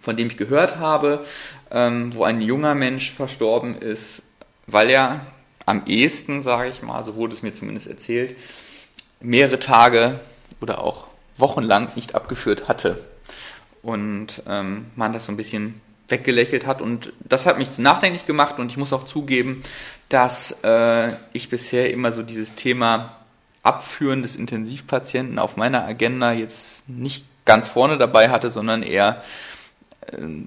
von dem ich gehört habe, ähm, wo ein junger Mensch verstorben ist, weil er am ehesten, sage ich mal, so wurde es mir zumindest erzählt, mehrere Tage oder auch wochenlang nicht abgeführt hatte. Und ähm, man das so ein bisschen weggelächelt hat. Und das hat mich nachdenklich gemacht und ich muss auch zugeben, dass äh, ich bisher immer so dieses Thema Abführen des Intensivpatienten auf meiner Agenda jetzt nicht ganz vorne dabei hatte, sondern eher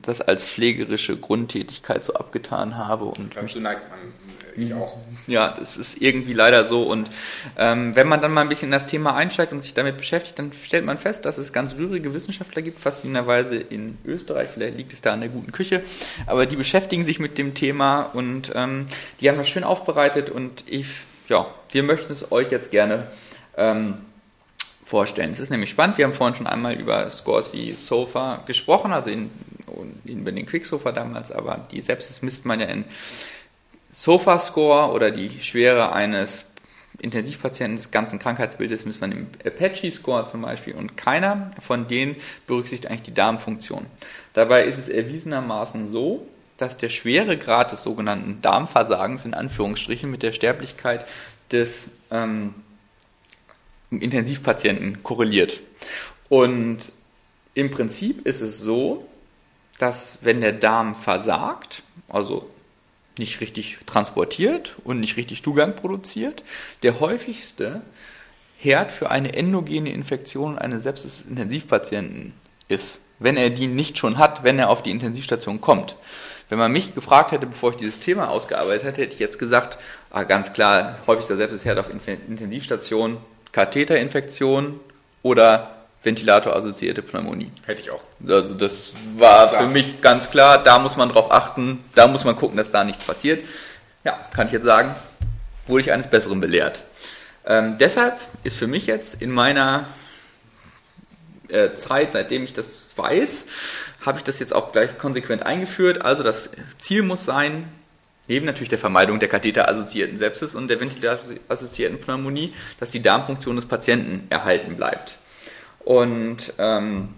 das als pflegerische Grundtätigkeit so abgetan habe. Und Dazu neigt man, äh, ich auch. Ja, das ist irgendwie leider so. Und ähm, wenn man dann mal ein bisschen in das Thema einsteigt und sich damit beschäftigt, dann stellt man fest, dass es ganz rührige Wissenschaftler gibt, faszinierenderweise in Österreich, vielleicht liegt es da an der guten Küche, aber die beschäftigen sich mit dem Thema und ähm, die haben das schön aufbereitet und ich, ja, wir möchten es euch jetzt gerne ähm, vorstellen. Es ist nämlich spannend. Wir haben vorhin schon einmal über Scores wie Sofa gesprochen, also in, in den Quicksofa damals, aber die Sepsis misst man ja in Sofa-Score oder die Schwere eines Intensivpatienten des ganzen Krankheitsbildes misst man im Apache-Score zum Beispiel und keiner von denen berücksichtigt eigentlich die Darmfunktion. Dabei ist es erwiesenermaßen so, dass der Schweregrad des sogenannten Darmversagens in Anführungsstrichen mit der Sterblichkeit des ähm, Intensivpatienten korreliert. Und im Prinzip ist es so, dass wenn der Darm versagt, also nicht richtig transportiert und nicht richtig Stuhlgang produziert, der häufigste Herd für eine endogene Infektion eines Sepsis-Intensivpatienten ist, wenn er die nicht schon hat, wenn er auf die Intensivstation kommt. Wenn man mich gefragt hätte, bevor ich dieses Thema ausgearbeitet hätte, hätte ich jetzt gesagt, ah, ganz klar, häufigster Sepsis-Herd auf Intensivstation Katheterinfektion oder Ventilator-assoziierte Pneumonie. Hätte ich auch. Also das war für mich ganz klar, da muss man drauf achten, da muss man gucken, dass da nichts passiert. Ja, kann ich jetzt sagen, wurde ich eines Besseren belehrt. Ähm, deshalb ist für mich jetzt in meiner äh, Zeit, seitdem ich das weiß, habe ich das jetzt auch gleich konsequent eingeführt. Also das Ziel muss sein, neben natürlich der Vermeidung der katheterassoziierten Sepsis und der ventilatorassoziierten Pneumonie, dass die Darmfunktion des Patienten erhalten bleibt. Und ähm,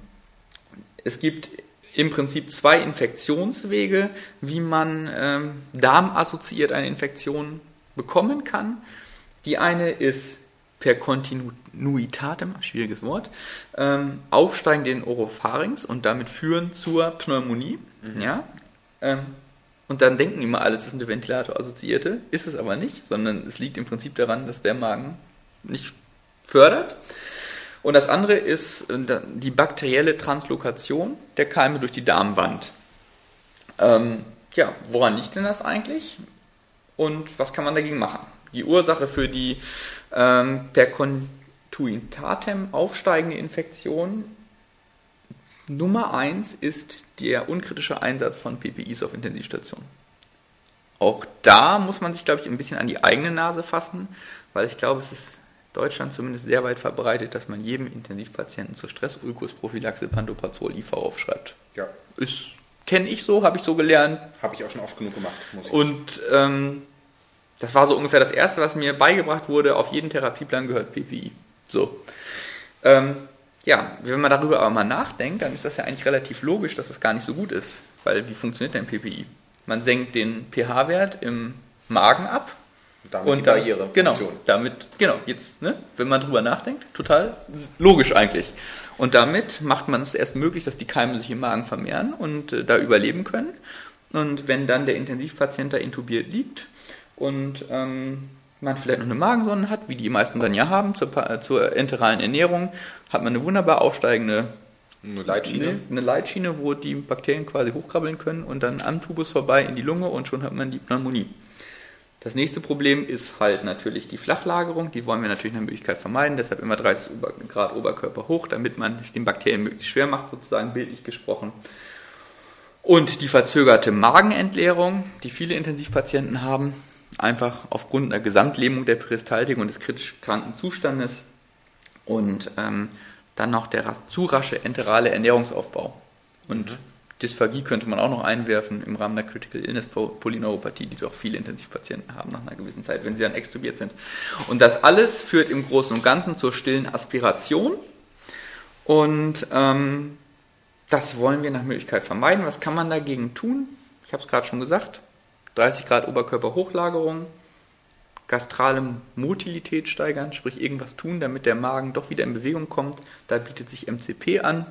es gibt im Prinzip zwei Infektionswege, wie man ähm, darmassoziiert eine Infektion bekommen kann. Die eine ist per Kontinuitatem, schwieriges Wort, ähm, aufsteigen den Oropharynx und damit führen zur Pneumonie. Mhm. Ja? Ähm, und dann denken immer, alles ist eine Ventilator-assoziierte, ist es aber nicht, sondern es liegt im Prinzip daran, dass der Magen nicht fördert. Und das andere ist äh, die bakterielle Translokation der Keime durch die Darmwand. Ähm, ja, woran liegt denn das eigentlich? Und was kann man dagegen machen? Die Ursache für die ähm, per Contuitatem aufsteigende Infektion Nummer eins ist der unkritische Einsatz von PPIs auf Intensivstationen. Auch da muss man sich, glaube ich, ein bisschen an die eigene Nase fassen, weil ich glaube, es ist Deutschland zumindest sehr weit verbreitet, dass man jedem Intensivpatienten zur Stressulkusprophylaxe Pantoprazol IV aufschreibt. Ja. Ist kenne ich so, habe ich so gelernt. Habe ich auch schon oft genug gemacht. Und ähm, das war so ungefähr das Erste, was mir beigebracht wurde. Auf jeden Therapieplan gehört PPI. So. Ähm, ja, wenn man darüber aber mal nachdenkt, dann ist das ja eigentlich relativ logisch, dass das gar nicht so gut ist. Weil wie funktioniert denn PPI? Man senkt den pH-Wert im Magen ab damit und die Barriere. Genau, damit, genau, jetzt, ne, wenn man drüber nachdenkt, total logisch eigentlich. Und damit macht man es erst möglich, dass die Keime sich im Magen vermehren und äh, da überleben können. Und wenn dann der Intensivpatient da intubiert liegt und ähm, man vielleicht noch eine Magensonne hat, wie die meisten dann ja haben, zur, äh, zur enteralen Ernährung, hat man eine wunderbar aufsteigende eine Leitschiene. Eine Leitschiene, wo die Bakterien quasi hochkrabbeln können und dann am Tubus vorbei in die Lunge und schon hat man die Pneumonie. Das nächste Problem ist halt natürlich die Flachlagerung. Die wollen wir natürlich nach Möglichkeit vermeiden. Deshalb immer 30 Grad Oberkörper hoch, damit man es den Bakterien möglichst schwer macht, sozusagen bildlich gesprochen. Und die verzögerte Magenentleerung, die viele Intensivpatienten haben, einfach aufgrund einer Gesamtlähmung der Peristaltik und des kritisch kranken Zustandes. Und ähm, dann noch der zu rasche enterale Ernährungsaufbau. Und mhm. Dysphagie könnte man auch noch einwerfen im Rahmen der Critical Illness Polyneuropathie, die doch viele Intensivpatienten haben nach einer gewissen Zeit, wenn sie dann extubiert sind. Und das alles führt im Großen und Ganzen zur stillen Aspiration. Und ähm, das wollen wir nach Möglichkeit vermeiden. Was kann man dagegen tun? Ich habe es gerade schon gesagt. 30 Grad Oberkörperhochlagerung, gastrale Motilität steigern, sprich irgendwas tun, damit der Magen doch wieder in Bewegung kommt. Da bietet sich MCP an.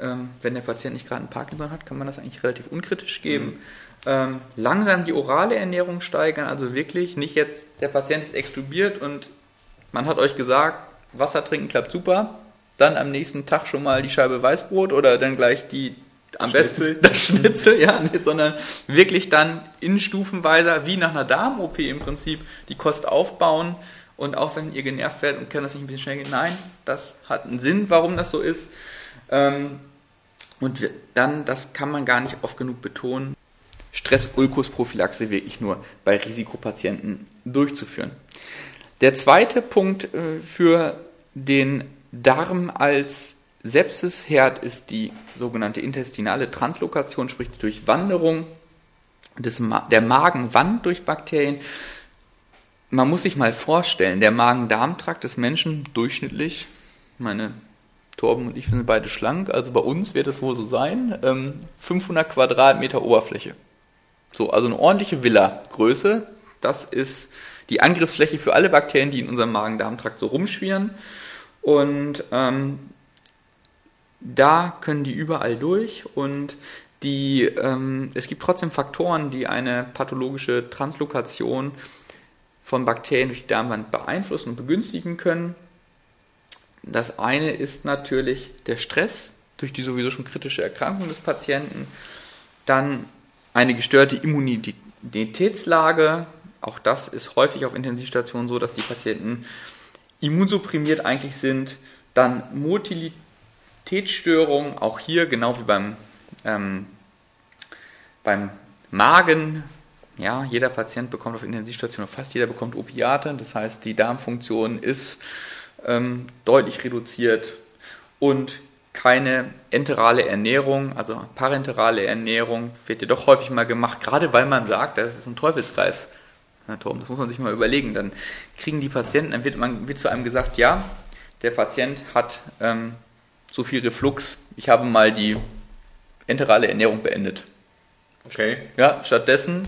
Ähm, wenn der Patient nicht gerade einen Parkinson hat, kann man das eigentlich relativ unkritisch geben. Mhm. Ähm, langsam die orale Ernährung steigern, also wirklich nicht jetzt, der Patient ist extubiert und man hat euch gesagt, Wasser trinken klappt super, dann am nächsten Tag schon mal die Scheibe Weißbrot oder dann gleich die am Schnitzel. besten das Schnitzel, ja, nee, sondern wirklich dann in Stufenweise, wie nach einer Darm-OP im Prinzip, die Kost aufbauen und auch wenn ihr genervt werdet und kann das nicht ein bisschen schnell gehen, nein, das hat einen Sinn, warum das so ist. Ähm, und dann, das kann man gar nicht oft genug betonen, Stress-Ulkus-Prophylaxe wirklich nur bei Risikopatienten durchzuführen. Der zweite Punkt äh, für den Darm als Sepsisherd ist die sogenannte intestinale Translokation, sprich die Durchwanderung des Ma der Magenwand durch Bakterien. Man muss sich mal vorstellen, der Magen-Darm-Trakt des Menschen durchschnittlich, meine Torben und ich sind beide schlank, also bei uns wird es wohl so sein, ähm, 500 Quadratmeter Oberfläche. So, also eine ordentliche Villa-Größe. Das ist die Angriffsfläche für alle Bakterien, die in unserem Magen-Darm-Trakt so rumschwirren. Und ähm, da können die überall durch und die, ähm, es gibt trotzdem Faktoren, die eine pathologische Translokation von Bakterien durch die Darmwand beeinflussen und begünstigen können. Das eine ist natürlich der Stress durch die sowieso schon kritische Erkrankung des Patienten, dann eine gestörte Immunitätslage. Auch das ist häufig auf Intensivstationen so, dass die Patienten immunsupprimiert eigentlich sind. Dann Motilitätsstörungen, auch hier genau wie beim, ähm, beim Magen. Ja, jeder Patient bekommt auf Intensivstation, fast jeder bekommt Opiate. Das heißt, die Darmfunktion ist ähm, deutlich reduziert und keine enterale Ernährung, also parenterale Ernährung, wird ja doch häufig mal gemacht, gerade weil man sagt, das ist ein Teufelskreis. Das muss man sich mal überlegen. Dann kriegen die Patienten, dann wird, man, wird zu einem gesagt, ja, der Patient hat ähm, so viel Reflux, ich habe mal die enterale Ernährung beendet. Okay. Ja, stattdessen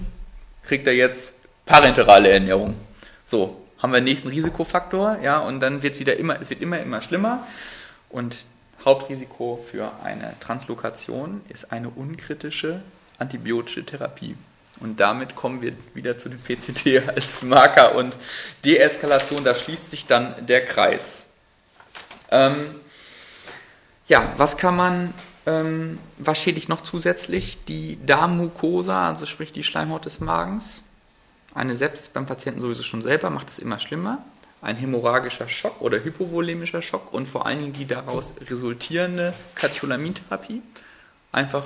kriegt er jetzt parenterale Ernährung. So, haben wir den nächsten Risikofaktor, ja, und dann wird wieder immer, es wird immer, immer schlimmer. Und Hauptrisiko für eine Translokation ist eine unkritische antibiotische Therapie. Und damit kommen wir wieder zu dem PCT als Marker und Deeskalation. Da schließt sich dann der Kreis. Ähm, ja, was kann man, ähm, was schädigt noch zusätzlich? Die Darmmucosa, also sprich die Schleimhaut des Magens. Eine Sepsis beim Patienten sowieso schon selber macht es immer schlimmer. Ein hämorrhagischer Schock oder hypovolemischer Schock und vor allen Dingen die daraus resultierende Katecholamintherapie. Einfach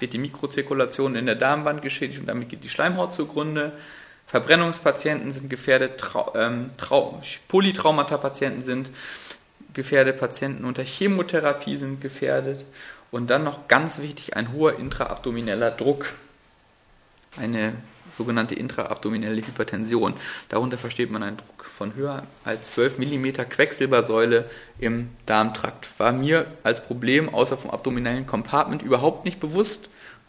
wird die Mikrozirkulation in der Darmwand geschädigt und damit geht die Schleimhaut zugrunde. Verbrennungspatienten sind gefährdet, Trau ähm, Trau Polytraumata-Patienten sind gefährdet, Patienten unter Chemotherapie sind gefährdet und dann noch ganz wichtig ein hoher intraabdomineller Druck, eine sogenannte intraabdominelle Hypertension. Darunter versteht man einen Druck von höher als 12 mm Quecksilbersäule im Darmtrakt. War mir als Problem außer vom abdominellen Compartment überhaupt nicht bewusst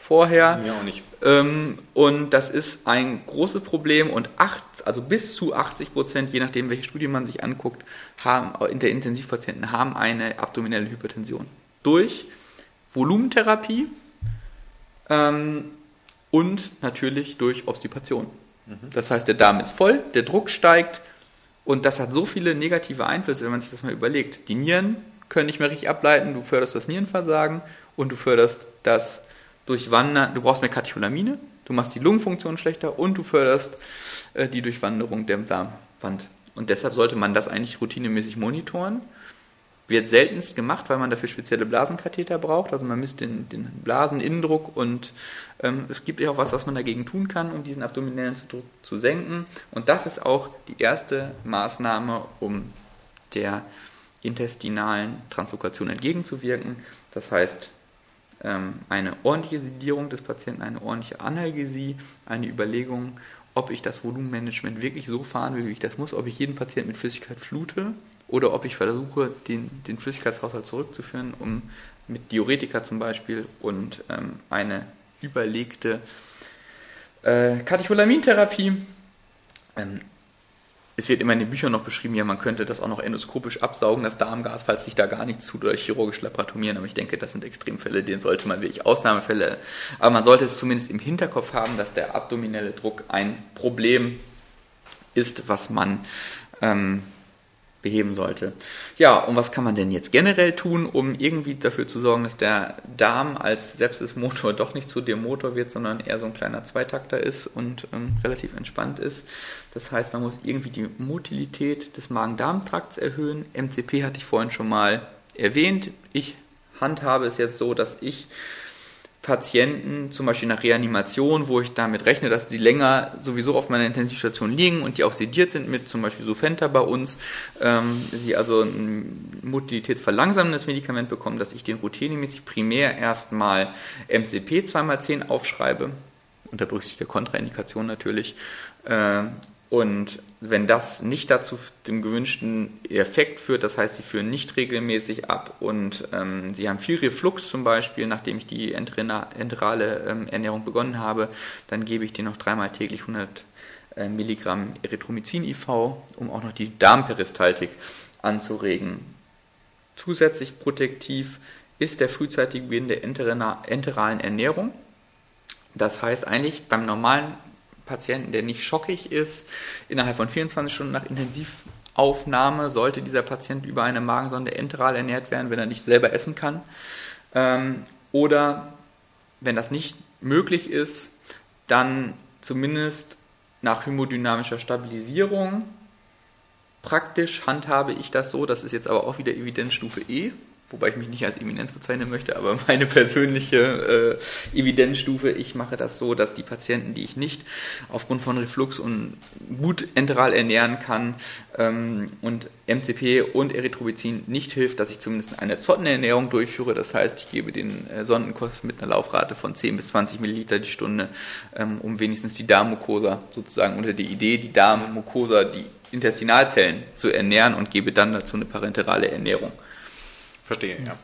vorher. Mir auch nicht. Ähm, und das ist ein großes Problem und acht, also bis zu 80 Prozent, je nachdem welche Studie man sich anguckt, haben in der Intensivpatienten haben eine abdominelle Hypertension durch Volumentherapie ähm, und natürlich durch Obstipation. Mhm. Das heißt, der Darm ist voll, der Druck steigt und das hat so viele negative Einflüsse, wenn man sich das mal überlegt. Die Nieren können nicht mehr richtig ableiten, du förderst das Nierenversagen und du förderst das Durchwandern, du brauchst mehr Katecholamine, du machst die Lungenfunktion schlechter und du förderst äh, die Durchwanderung der Darmwand. Und deshalb sollte man das eigentlich routinemäßig monitoren. Wird seltenst gemacht, weil man dafür spezielle Blasenkatheter braucht. Also man misst den, den Blaseninnendruck und ähm, es gibt ja auch was, was man dagegen tun kann, um diesen abdominellen Druck zu senken. Und das ist auch die erste Maßnahme, um der intestinalen Translokation entgegenzuwirken. Das heißt, eine ordentliche Sedierung des Patienten, eine ordentliche Analgesie, eine Überlegung, ob ich das Volumenmanagement wirklich so fahren will, wie ich das muss, ob ich jeden Patienten mit Flüssigkeit flute oder ob ich versuche, den, den Flüssigkeitshaushalt zurückzuführen, um mit Diuretika zum Beispiel und ähm, eine überlegte äh, Katecholamintherapie ähm, es wird immer in den Büchern noch beschrieben, ja, man könnte das auch noch endoskopisch absaugen, das Darmgas, falls sich da gar nichts tut, oder chirurgisch laparatomieren. Aber ich denke, das sind Extremfälle, denen sollte man wirklich Ausnahmefälle. Aber man sollte es zumindest im Hinterkopf haben, dass der abdominelle Druck ein Problem ist, was man ähm, beheben sollte. Ja, und was kann man denn jetzt generell tun, um irgendwie dafür zu sorgen, dass der Darm als Sepsismotor doch nicht zu dem Motor wird, sondern eher so ein kleiner Zweitakter ist und ähm, relativ entspannt ist. Das heißt, man muss irgendwie die Motilität des Magen-Darm-Trakts erhöhen. MCP hatte ich vorhin schon mal erwähnt. Ich handhabe es jetzt so, dass ich Patienten, zum Beispiel nach Reanimation, wo ich damit rechne, dass die länger sowieso auf meiner Intensivstation liegen und die auch sediert sind mit zum Beispiel Sufenta bei uns, ähm, die also ein motilitätsverlangsamendes Medikament bekommen, dass ich den routinemäßig primär erstmal MCP 2x10 aufschreibe, unter Berücksichtigung der Kontraindikation natürlich, äh, und wenn das nicht dazu dem gewünschten Effekt führt, das heißt, sie führen nicht regelmäßig ab und ähm, sie haben viel Reflux zum Beispiel, nachdem ich die enterale ähm, Ernährung begonnen habe, dann gebe ich denen noch dreimal täglich 100 äh, Milligramm Erythromycin-IV, um auch noch die Darmperistaltik anzuregen. Zusätzlich protektiv ist der frühzeitige Beginn der enteralen Ernährung. Das heißt eigentlich beim normalen Patienten, der nicht schockig ist, innerhalb von 24 Stunden nach Intensivaufnahme sollte dieser Patient über eine Magensonde enteral ernährt werden, wenn er nicht selber essen kann. Ähm, oder wenn das nicht möglich ist, dann zumindest nach hemodynamischer Stabilisierung. Praktisch handhabe ich das so, das ist jetzt aber auch wieder Evidenzstufe E. wobei ich mich nicht als Eminenz bezeichnen möchte, aber meine persönliche äh, Evidenzstufe, ich mache das so, dass die Patienten, die ich nicht aufgrund von Reflux und gut enteral ernähren kann ähm, und MCP und Erythromycin nicht hilft, dass ich zumindest eine Zottenernährung durchführe. Das heißt, ich gebe den äh, Sondenkost mit einer Laufrate von 10 bis 20 Milliliter die Stunde, ähm, um wenigstens die Darmmucosa sozusagen unter die Idee, die Darmmucosa, die Intestinalzellen zu ernähren und gebe dann dazu eine parenterale Ernährung. Verstehe, ja.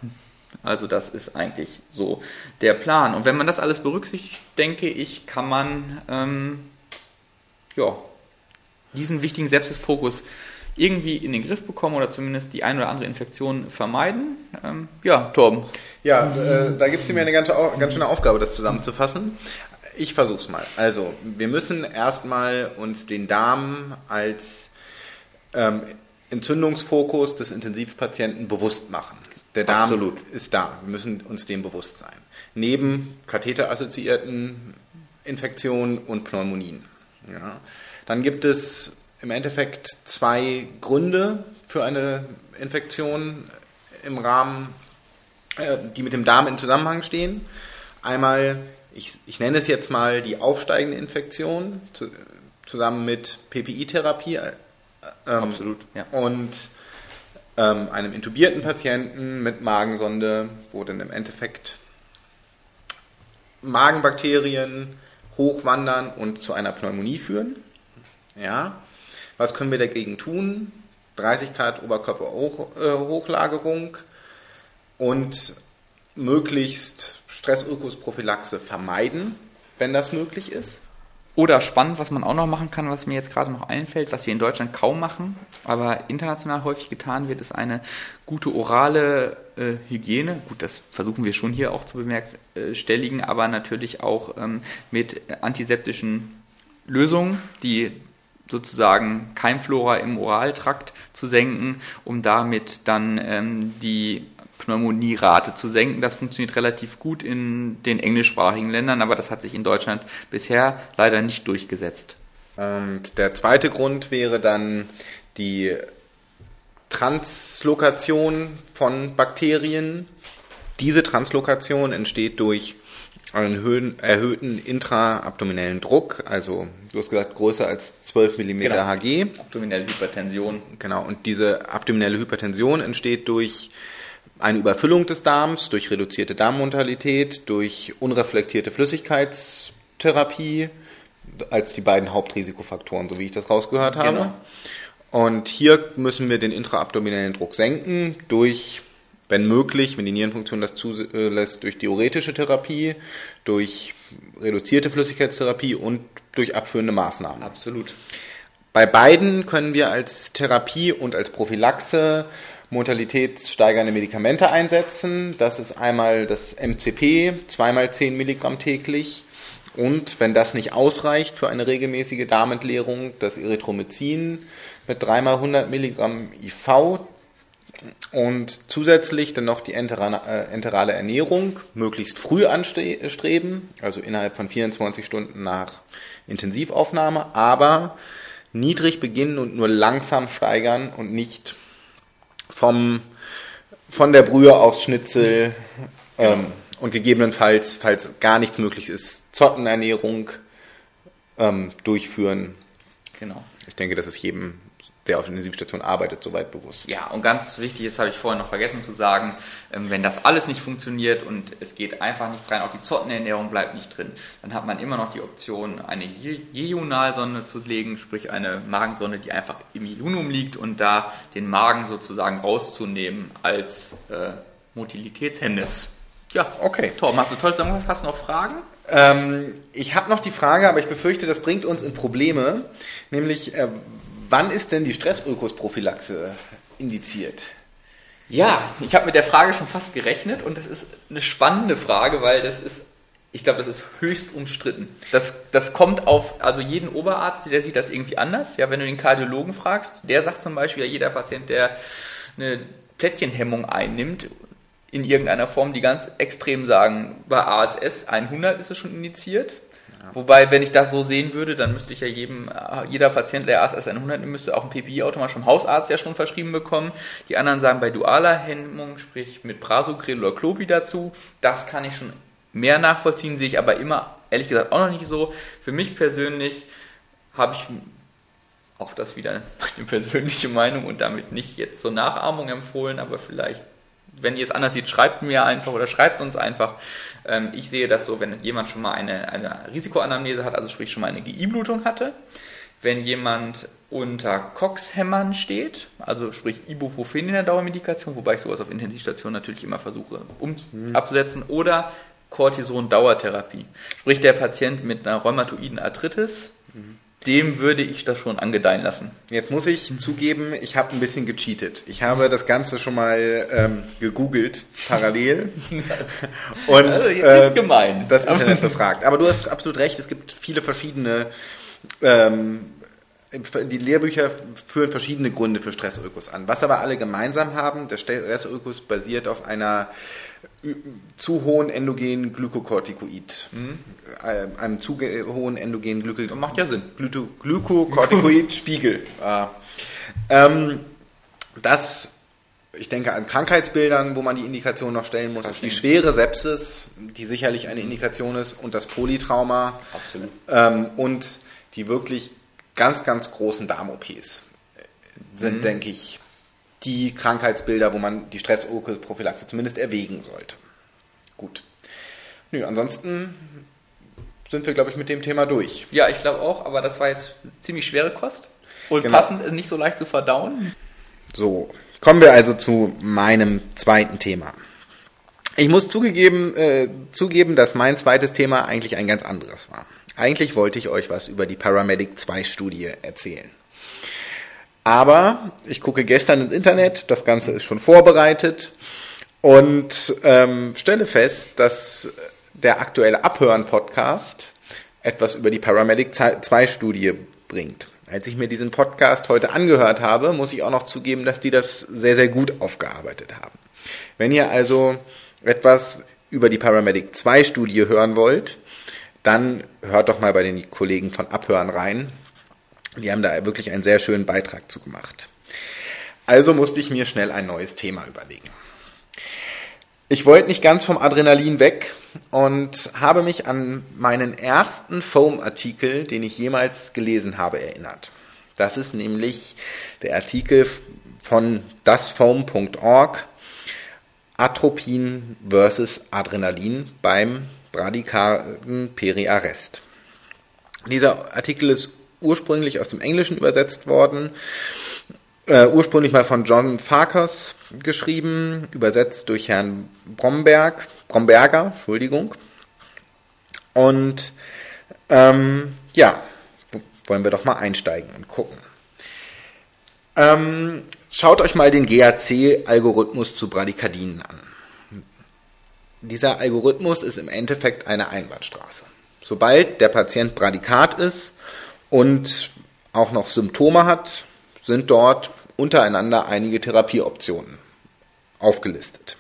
Also das ist eigentlich so der Plan. Und wenn man das alles berücksichtigt, denke ich, kann man ähm, ja, diesen wichtigen Sepsisfokus irgendwie in den Griff bekommen oder zumindest die ein oder andere Infektion vermeiden. Ähm, ja, Torben. Ja, äh, da gibst du mir eine ganz, ganz schöne Aufgabe, das zusammenzufassen. Ich versuch's mal. Also, wir müssen erstmal uns den Darm als ähm, Entzündungsfokus des Intensivpatienten bewusst machen. Der Darm Absolut. ist da. Wir müssen uns dem bewusst sein. Neben katheterassoziierten Infektionen und Pneumonien. Ja. Dann gibt es im Endeffekt zwei Gründe für eine Infektion im Rahmen, äh, die mit dem Darm in Zusammenhang stehen. Einmal, ich, ich nenne es jetzt mal die aufsteigende Infektion zu, zusammen mit PPI-Therapie. Äh, ähm, Absolut, ja. Und ähm, einem intubierten Patienten mit Magensonde, wo dann im Endeffekt Magenbakterien hochwandern und zu einer Pneumonie führen. Ja. Was können wir dagegen tun? 30 Grad Oberkörperhochlagerung und möglichst Stressökosprophylaxe vermeiden, wenn das möglich ist. Oder spannend, was man auch noch machen kann, was mir jetzt gerade noch einfällt, was wir in Deutschland kaum machen, aber international häufig getan wird, ist eine gute orale äh, Hygiene. Gut, das versuchen wir schon hier auch zu bemerkstelligen, aber natürlich auch ähm, mit antiseptischen Lösungen, die sozusagen Keimflora im Oraltrakt zu senken, um damit dann ähm, die Pneumonierate zu senken. Das funktioniert relativ gut in den englischsprachigen Ländern, aber das hat sich in Deutschland bisher leider nicht durchgesetzt. Und der zweite Grund wäre dann die Translokation von Bakterien. Diese Translokation entsteht durch einen erhöhten intraabdominellen Druck, also du hast gesagt größer als 12 mm genau. Hg. Abdominelle Hypertension. Genau, und diese abdominelle Hypertension entsteht durch eine Überfüllung des Darms, durch reduzierte Darmmortalität, durch unreflektierte Flüssigkeitstherapie als die beiden Hauptrisikofaktoren, so wie ich das rausgehört habe. Genau. Und hier müssen wir den intraabdominellen Druck senken durch, wenn möglich, wenn die Nierenfunktion das zulässt, durch diuretische Therapie, durch reduzierte Flüssigkeitstherapie und durch abführende Maßnahmen. Absolut. Bei beiden können wir als Therapie und als Prophylaxe mortalitätssteigernde Medikamente einsetzen. Das ist einmal das MCP, zweimal 10 Milligramm täglich. Und wenn das nicht ausreicht für eine regelmäßige Darmentleerung, das Erythromycin mit dreimal 100 Milligramm IV und zusätzlich dann noch die enterale, äh, Ernährung möglichst früh anstreben, also innerhalb von 24 Stunden nach Intensivaufnahme, aber niedrig beginnen und nur langsam steigern und nicht vom, von der Brühe aufs Schnitzel ähm, und gegebenenfalls, falls gar nichts möglich ist, Zottenernährung ähm, durchführen. Genau. Ich denke, das ist jedem der auf der Intensivstation arbeitet, soweit bewusst. Ja, und ganz wichtig ist, habe ich vorhin noch vergessen zu sagen, ähm, wenn das alles nicht funktioniert und es geht einfach nichts rein, auch die Zottenernährung bleibt nicht drin, dann hat man immer noch die Option, eine Jejunalsonde zu legen, sprich eine Magensonde, die einfach im Jejunum liegt und da den Magen sozusagen rauszunehmen als äh, Motilitätshemmnis. Ja, okay. Torben, hast du toll zusammengefasst. Hast du noch Fragen? Ähm, ich habe noch die Frage, aber ich befürchte, das bringt uns in Probleme. Nämlich, äh, Wann ist denn die Stressökosprophylaxe indiziert? Ja, ich habe mit der Frage schon fast gerechnet und das ist eine spannende Frage, weil das ist, ich glaube, das ist höchst umstritten. Das, das kommt auf, also jeden Oberarzt, der sieht das irgendwie anders. Ja, wenn du den Kardiologen fragst, der sagt zum Beispiel, ja, jeder Patient, der eine Plättchenhemmung einnimmt, in irgendeiner Form, die ganz extrem sagen, bei ASS 100 ist es schon indiziert. Wobei, wenn ich das so sehen würde, dann müsste ich ja jedem, äh, jeder Patient, der ASS 100 nimmt, müsste auch ein PPI-Automat vom Hausarzt ja schon verschrieben bekommen. Die anderen sagen bei dualer Hemmung, sprich mit Prasugrel oder Klopi dazu. Das kann ich schon mehr nachvollziehen, sehe ich aber immer, ehrlich gesagt, auch noch nicht so. Für mich persönlich habe ich auch das wieder meine persönliche Meinung und damit nicht jetzt zur Nachahmung empfohlen, aber vielleicht, wenn ihr es anders seht, schreibt mir einfach oder schreibt uns einfach. Ähm, ich sehe das so, wenn jemand schon mal eine, eine Risikoanamnese hat, also sprich schon mal eine GI-Blutung hatte, wenn jemand unter Cox-Hämmern steht, also sprich Ibuprofen in der Dauermedikation, wobei ich sowas auf Intensivstation natürlich immer versuche um mhm. abzusetzen, oder Cortison-Dauertherapie. Sprich der Patient mit einer rheumatoiden Arthritis, mhm dem würde ich das schon angedeihen lassen. Jetzt muss ich zugeben, ich habe ein bisschen gecheatet. Ich habe das Ganze schon mal ähm, gegoogelt, parallel. und also jetzt äh, gemein. das Internet befragt. Aber du hast absolut recht, es gibt viele verschiedene ähm, die Lehrbücher führen verschiedene Gründe für Stressökos an. Was aber alle gemeinsam haben, der Stressökos basiert auf einer zu hohen endogenen Glykokortikoid. Mhm. Äh, einem zu hohen endogenen Glykokortikoid. Macht ja Sinn. Glykokortikoid-Spiegel. ah. ähm, das, ich denke an Krankheitsbildern, wo man die Indikation noch stellen muss, ist die schwere Sepsis, die sicherlich eine Indikation ist, und das Polytrauma. Ähm, und die wirklich ganz, ganz großen Darm-OPs sind, mhm. denke ich, die Krankheitsbilder, wo man die Stressprophylaxe zumindest erwägen sollte. Gut. Nö, ansonsten sind wir, glaube ich, mit dem Thema durch. Ja, ich glaube auch, aber das war jetzt ziemlich schwere Kost und genau. passend, nicht so leicht zu verdauen. So, kommen wir also zu meinem zweiten Thema. Ich muss zugegeben, äh, zugeben, dass mein zweites Thema eigentlich ein ganz anderes war. Eigentlich wollte ich euch was über die Paramedic 2 Studie erzählen. Aber ich gucke gestern ins Internet, das Ganze ist schon vorbereitet und ähm, stelle fest, dass der aktuelle Abhören-Podcast etwas über die Paramedic 2 Studie bringt. Als ich mir diesen Podcast heute angehört habe, muss ich auch noch zugeben, dass die das sehr, sehr gut aufgearbeitet haben. Wenn ihr also etwas über die Paramedic 2 Studie hören wollt, dann hört doch mal bei den Kollegen von Abhören rein. Die haben da wirklich einen sehr schönen Beitrag zu gemacht. Also musste ich mir schnell ein neues Thema überlegen. Ich wollte nicht ganz vom Adrenalin weg und habe mich an meinen ersten Foam-Artikel, den ich jemals gelesen habe, erinnert. Das ist nämlich der Artikel von dasfoam.org Atropin versus Adrenalin beim bradikalen Periarrest. Dieser Artikel ist ursprünglich aus dem Englischen übersetzt worden, äh, ursprünglich mal von John Farkas geschrieben, übersetzt durch Herrn Bromberg, Bromberger, Entschuldigung. Und ähm, ja, wollen wir doch mal einsteigen und gucken. Ähm, schaut euch mal den GAC-Algorithmus zu Bradykardinen an. Dieser Algorithmus ist im Endeffekt eine Einbahnstraße. Sobald der Patient Bradikat ist, und auch noch Symptome hat, sind dort untereinander einige Therapieoptionen aufgelistet.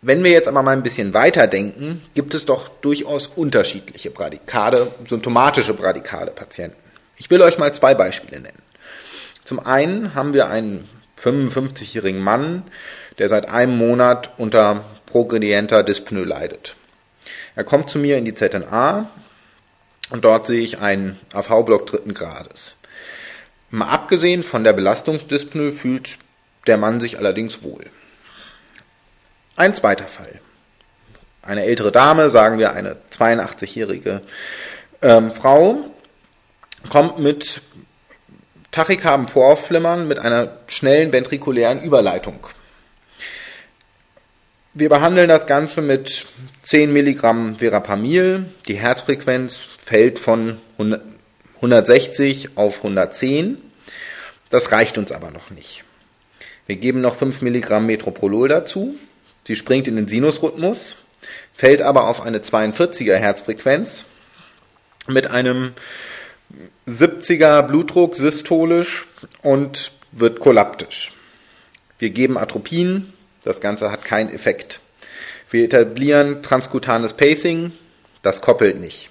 Wenn wir jetzt aber mal ein bisschen weiter denken, gibt es doch durchaus unterschiedliche Bradikade, symptomatische Bradikade-Patienten. Ich will euch mal zwei Beispiele nennen. Zum einen haben wir einen 55-jährigen Mann, der seit einem Monat unter progredienter Dyspnoe leidet. Er kommt zu mir in die ZNA, und dort sehe ich einen AV-Block dritten Grades. Mal abgesehen von der Belastungsdyspnoe fühlt der Mann sich allerdings wohl. Ein zweiter Fall. Eine ältere Dame, sagen wir eine 82-jährige ähm, Frau, kommt mit Tachykarben Voraufflimmern mit einer schnellen ventrikulären Überleitung wir behandeln das Ganze mit 10 Milligramm Verapamil. Die Herzfrequenz fällt von 160 auf 110. Das reicht uns aber noch nicht. Wir geben noch 5 Milligramm Metroprolol dazu. Sie springt in den Sinusrhythmus, fällt aber auf eine 42er Herzfrequenz mit einem 70er Blutdruck systolisch und wird kollaptisch. Wir geben Atropin, das Ganze hat keinen Effekt. Wir etablieren transkutanes Pacing. Das koppelt nicht.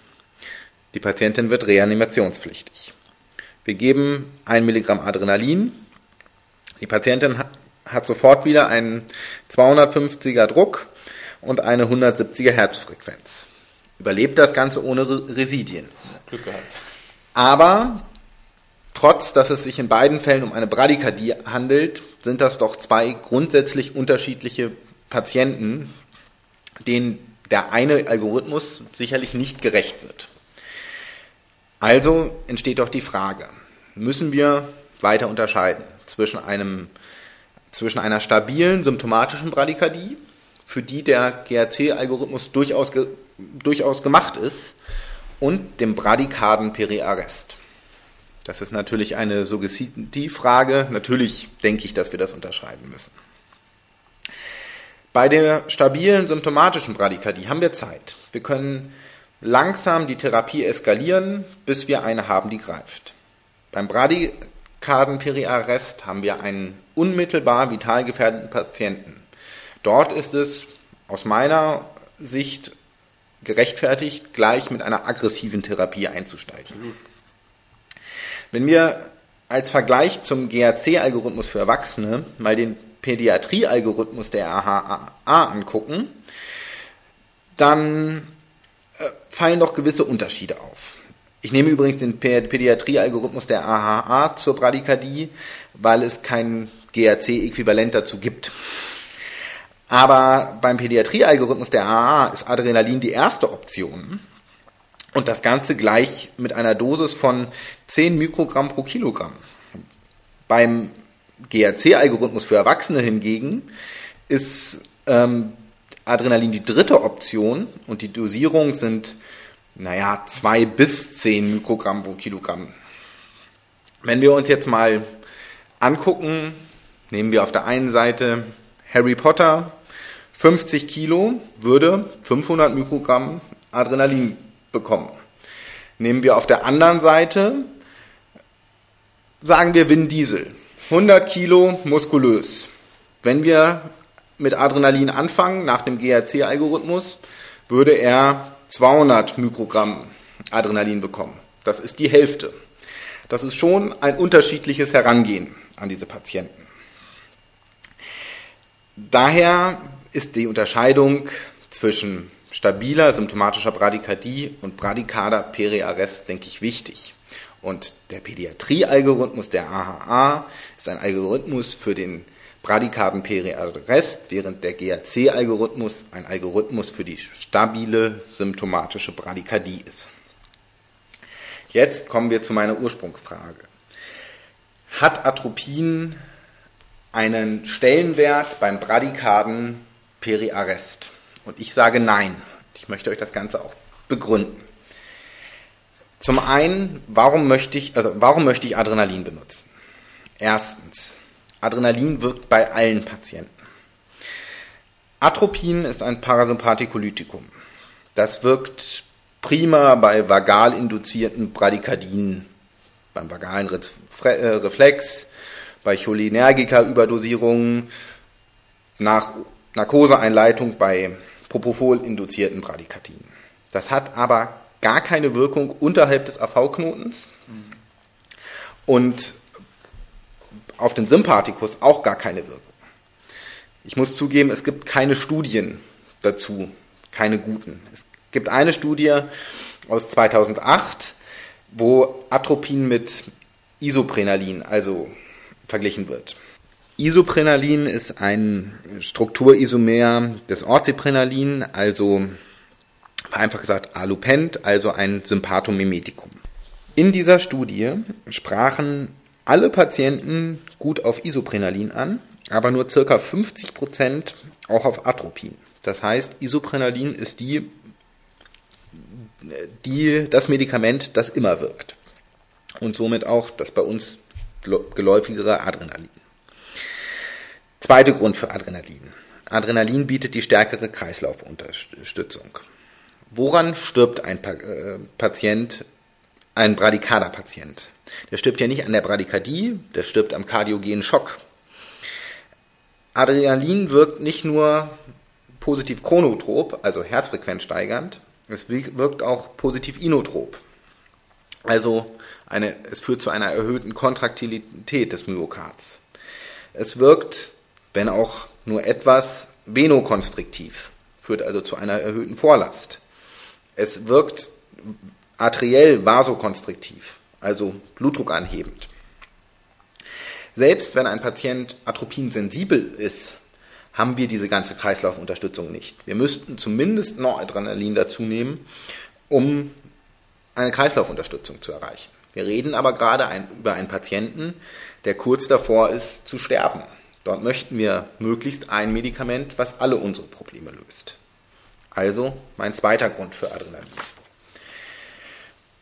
Die Patientin wird reanimationspflichtig. Wir geben 1 Milligramm Adrenalin. Die Patientin hat sofort wieder einen 250er Druck und eine 170er Herzfrequenz. Überlebt das Ganze ohne Residien. Glück gehabt. Aber trotz, dass es sich in beiden Fällen um eine Bradykardie handelt, sind das doch zwei grundsätzlich unterschiedliche Patienten, denen der eine Algorithmus sicherlich nicht gerecht wird. Also entsteht doch die Frage, müssen wir weiter unterscheiden zwischen, einem, zwischen einer stabilen symptomatischen Bradykardie, für die der GRC-Algorithmus durchaus, ge, durchaus gemacht ist, und dem bradykarden Periarrest. Das ist natürlich eine Suggestivfrage. Natürlich denke ich, dass wir das unterscheiden müssen. Bei der stabilen symptomatischen Bradykardie haben wir Zeit. Wir können langsam die Therapie eskalieren, bis wir eine haben, die greift. Beim Bradykardenperiarrest haben wir einen unmittelbar vital gefährdeten Patienten. Dort ist es aus meiner Sicht gerechtfertigt, gleich mit einer aggressiven Therapie einzusteigen. Wenn wir als Vergleich zum GAC-Algorithmus für Erwachsene mal den Pädiatrie-Algorithmus der AHA angucken, dann äh, fallen doch gewisse Unterschiede auf. Ich nehme übrigens den Pädiatrie-Algorithmus der AHA zur Bradykardie, weil es kein GAC-Äquivalent dazu gibt. Aber beim Pädiatrie-Algorithmus der AHA ist Adrenalin die erste Option. Und das Ganze gleich mit einer Dosis von 10 Mikrogramm pro Kilogramm. Beim GAC-Algorithmus für Erwachsene hingegen ist ähm, Adrenalin die dritte Option und die Dosierung sind, naja, 2 bis 10 Mikrogramm pro Kilogramm. Wenn wir uns jetzt mal angucken, nehmen wir auf der einen Seite Harry Potter, 50 Kilo würde 500 Mikrogramm Adrenalin bekommen. Nehmen wir auf der anderen Seite, sagen wir Vin Diesel, 100 Kilo muskulös. Wenn wir mit Adrenalin anfangen, nach dem GRC-Algorithmus, würde er 200 Mikrogramm Adrenalin bekommen. Das ist die Hälfte. Das ist schon ein unterschiedliches Herangehen an diese Patienten. Daher ist die Unterscheidung zwischen stabiler symptomatischer Bradykardie und bradykarder Periarrest, denke ich, wichtig. Und der Pädiatrie-Algorithmus der AHA ist ein Algorithmus für den bradykarden Periarrest, während der GAC-Algorithmus ein Algorithmus für die stabile symptomatische Bradykardie ist. Jetzt kommen wir zu meiner Ursprungsfrage. Hat Atropin einen Stellenwert beim bradykarden Periarrest? Und ich sage nein. Ich möchte euch das Ganze auch begründen. Zum einen, warum möchte ich, also warum möchte ich Adrenalin benutzen? Erstens, Adrenalin wirkt bei allen Patienten. Atropin ist ein Parasympathikolytikum. Das wirkt prima bei vagal induzierten Bradykardien, beim vagalen äh, Reflex, bei Cholinergika-Überdosierungen, nach Narkoseeinleitung bei Propofol-induzierten Bradykardien. Das hat aber gar keine Wirkung unterhalb des AV-Knotens und auf den Sympathikus auch gar keine Wirkung. Ich muss zugeben, es gibt keine Studien dazu, keine guten. Es gibt eine Studie aus 2008, wo Atropin mit Isoprenalin, also verglichen wird. Isoprenalin ist ein Strukturisomer des Orciprenalin, also vereinfacht gesagt Alupent, also ein Sympathomimetikum. In dieser Studie sprachen alle Patienten gut auf Isoprenalin an, aber nur ca. 50% auch auf Atropin. Das heißt, Isoprenalin ist die, die, das Medikament, das immer wirkt. Und somit auch das bei uns geläufigere Adrenalin. Zweiter Grund für Adrenalin. Adrenalin bietet die stärkere Kreislaufunterstützung. Woran stirbt ein äh, Patient, ein Bradykarder-Patient? Der stirbt ja nicht an der Bradykardie, der stirbt am kardiogenen Schock. Adrenalin wirkt nicht nur positiv chronotrop, also herzfrequenzsteigernd, Es wirkt auch positiv inotrop. Also eine, es führt zu einer erhöhten Kontraktilität des Myokards. Es wirkt, wenn auch nur etwas, venokonstriktiv, führt also zu einer erhöhten Vorlast. Es wirkt arteriell vasokonstriktiv, also Blutdruck anhebend. Selbst wenn ein Patient atropinsensibel ist, haben wir diese ganze Kreislaufunterstützung nicht. Wir müssten zumindest Noradrenalin dazu nehmen, um eine Kreislaufunterstützung zu erreichen. Wir reden aber gerade ein, über einen Patienten, der kurz davor ist zu sterben. Dort möchten wir möglichst ein Medikament, was alle unsere Probleme löst. Also mein zweiter Grund für Adrenalin.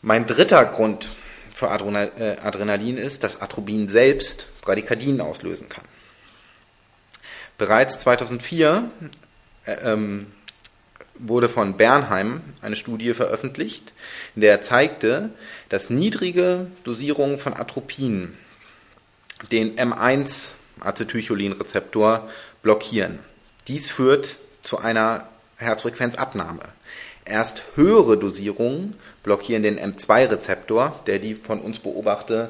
Mein dritter Grund für äh, Adrenalin ist, dass Atropin selbst Bradykardien auslösen kann. Bereits 2004 äh, ähm, wurde von Bernheim eine Studie veröffentlicht, in der er zeigte, dass niedrige Dosierungen von Atropin den M1-Acetylcholinrezeptor blockieren. Dies führt zu einer Herzfrequenzabnahme. Erst höhere Dosierungen blockieren den M2-Rezeptor, der die von uns beobachtete,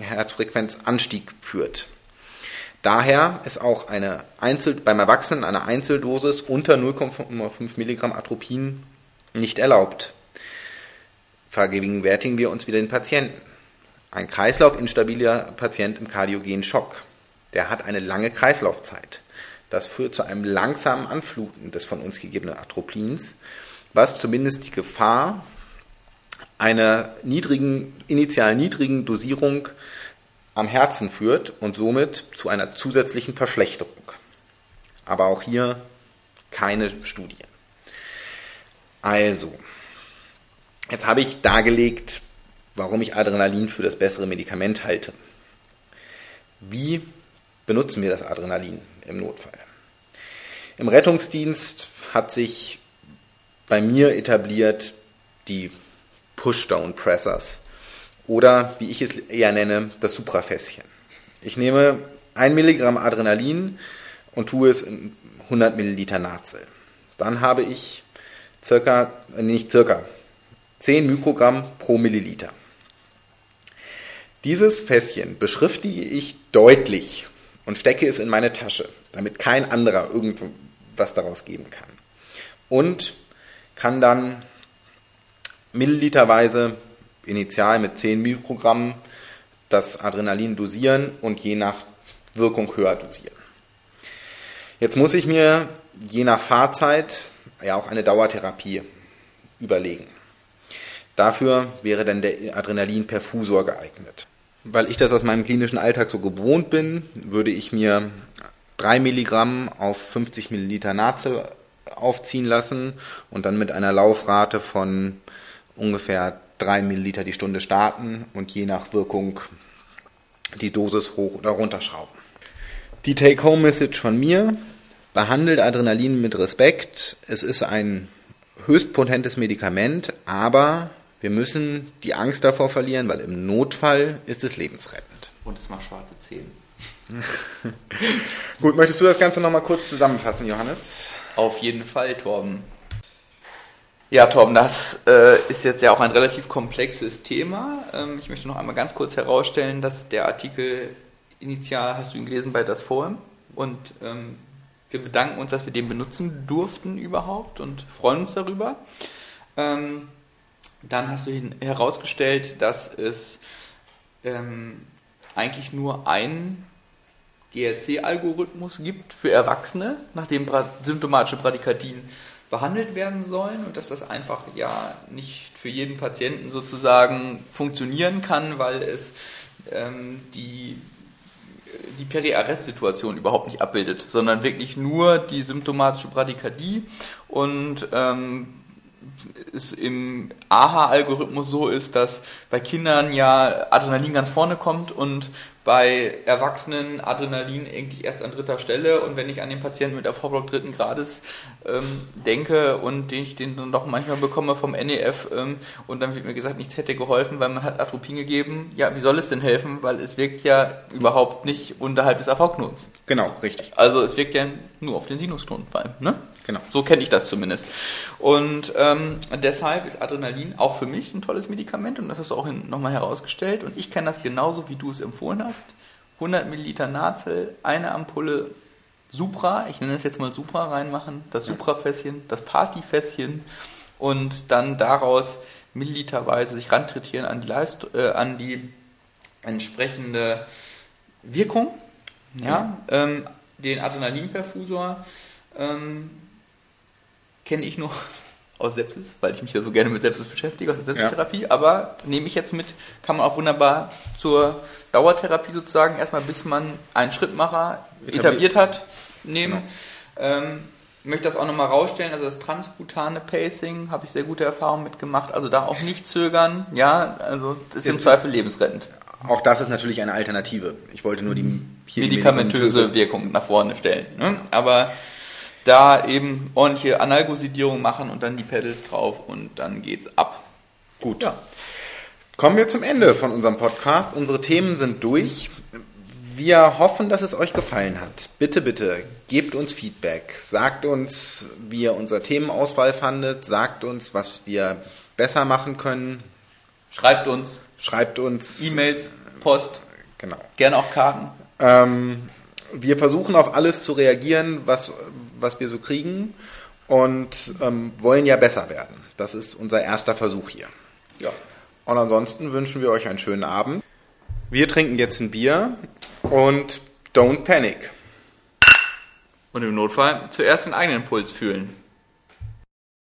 Herzfrequenzanstieg führt. Daher ist auch eine Einzel beim Erwachsenen eine Einzeldosis unter 0,5 Milligramm Atropin nicht erlaubt. Vergegenwärtigen wir uns wieder den Patienten. Ein kreislaufinstabiler Patient im kardiogenen Schock, der hat eine lange Kreislaufzeit. Das führt zu einem langsamen Anfluten des von uns gegebenen Atropins, was zumindest die Gefahr einer niedrigen, initial niedrigen Dosierung am Herzen führt und somit zu einer zusätzlichen Verschlechterung. Aber auch hier keine Studien. Also, jetzt habe ich dargelegt, warum ich Adrenalin für das bessere Medikament halte. Wie benutzen wir das Adrenalin im Notfall? Im Rettungsdienst hat sich bei mir etabliert die Pushdown-Pressers oder wie ich es eher nenne, das Suprafässchen. Ich nehme ein Milligramm Adrenalin und tue es in 100 Milliliter Nazel. Dann habe ich circa, äh, nicht circa, 10 Mikrogramm pro Milliliter. Dieses Fässchen beschriftige ich deutlich und stecke es in meine Tasche, damit kein anderer irgendwas daraus geben kann. Und kann dann milliliterweise initial mit 10 Mikrogramm das Adrenalin dosieren und je nach Wirkung höher dosieren. Jetzt muss ich mir je nach Fahrzeit ja auch eine Dauertherapie überlegen. Dafür wäre dann der Adrenalinperfusor geeignet. Weil ich das aus meinem klinischen Alltag so gewohnt bin, würde ich mir 3 Milligramm auf 50 Milliliter Nazel aufziehen lassen und dann mit einer Laufrate von ungefähr 3 Milliliter die Stunde starten und je nach Wirkung die Dosis hoch oder runterschrauben. Die Take-Home-Message von mir, behandelt Adrenalin mit Respekt. Es ist ein höchst potentes Medikament, aber wir müssen die Angst davor verlieren, weil im Notfall ist es lebensrettend. Und es macht schwarze Zähne. Gut, möchtest du das Ganze nochmal kurz zusammenfassen, Johannes? Auf jeden Fall, Torben. Ja, Torben, das äh, ist jetzt ja auch ein relativ komplexes Thema. Ähm, ich möchte noch einmal ganz kurz herausstellen, dass der Artikel initial, hast du ihn gelesen, bei das Forum. Und ähm, wir bedanken uns, dass wir den benutzen durften überhaupt und freuen uns darüber. Ähm, dann hast du herausgestellt, dass es ähm, eigentlich nur einen GRC-Algorithmus gibt für Erwachsene, nachdem symptomatische Bradykardien behandelt werden sollen und dass das einfach ja nicht für jeden Patienten sozusagen funktionieren kann, weil es ähm, die, die Periarrest-Situation überhaupt nicht abbildet, sondern wirklich nur die symptomatische Bradykardie und ähm, es im AHA-Algorithmus so ist, dass bei Kindern ja Adrenalin ganz vorne kommt und bei Erwachsenen Adrenalin eigentlich erst an dritter Stelle und wenn ich an den Patienten mit AV-Block dritten Grades ähm, denke und den ich den dann doch manchmal bekomme vom NEF ähm, und dann wird mir gesagt, nichts hätte geholfen, weil man hat Atropin gegeben. Ja, wie soll es denn helfen? Weil es wirkt ja überhaupt nicht unterhalb des AV-Knotens. Genau, richtig. Also es wirkt ja nur auf den Sinusknoten vor allem, ne? Genau. So kenne ich das zumindest. Und ähm, deshalb ist Adrenalin auch für mich ein tolles Medikament und das ist auch nochmal herausgestellt. Und ich kenne das genauso, wie du es empfohlen hast. 100 Milliliter Nazel, eine Ampulle Supra, ich nenne es jetzt mal Supra reinmachen, das Supra-Fässchen, das Party-Fässchen und dann daraus milliliterweise sich rantrittieren an die, Leist äh, an die entsprechende Wirkung. Ja, ähm, den Adrenalinperfusor ähm, kenne ich nur aus Sepsis, weil ich mich ja so gerne mit Sepsis beschäftige, aus der Sepsistherapie, ja. aber nehme ich jetzt mit, kann man auch wunderbar zur Dauertherapie sozusagen, erstmal bis man einen Schrittmacher etabliert, etabliert hat, nehmen. Genau. Ähm, möchte das auch nochmal rausstellen, also das transkutane Pacing habe ich sehr gute Erfahrungen mitgemacht, also da auch nicht zögern, ja, also das ist im Zweifel lebensrettend. Auch das ist natürlich eine Alternative. Ich wollte nur die medikamentöse, medikamentöse Wirkung nach vorne stellen. Ne? Aber da eben ordentliche Analgosidierung machen und dann die Pedals drauf und dann geht's ab. Gut. Ja. Kommen wir zum Ende von unserem Podcast. Unsere Themen sind durch. Wir hoffen, dass es euch gefallen hat. Bitte, bitte, gebt uns Feedback. Sagt uns, wie ihr unser Themenauswahl fandet. Sagt uns, was wir besser machen können. Schreibt uns. Schreibt uns. E-Mails, Post. Genau. Gerne auch Karten. Ähm, wir versuchen auf alles zu reagieren, was was wir so kriegen und ähm, wollen ja besser werden. Das ist unser erster Versuch hier. Ja. Und ansonsten wünschen wir euch einen schönen Abend. Wir trinken jetzt ein Bier und don't panic. Und im Notfall zuerst den eigenen Puls fühlen.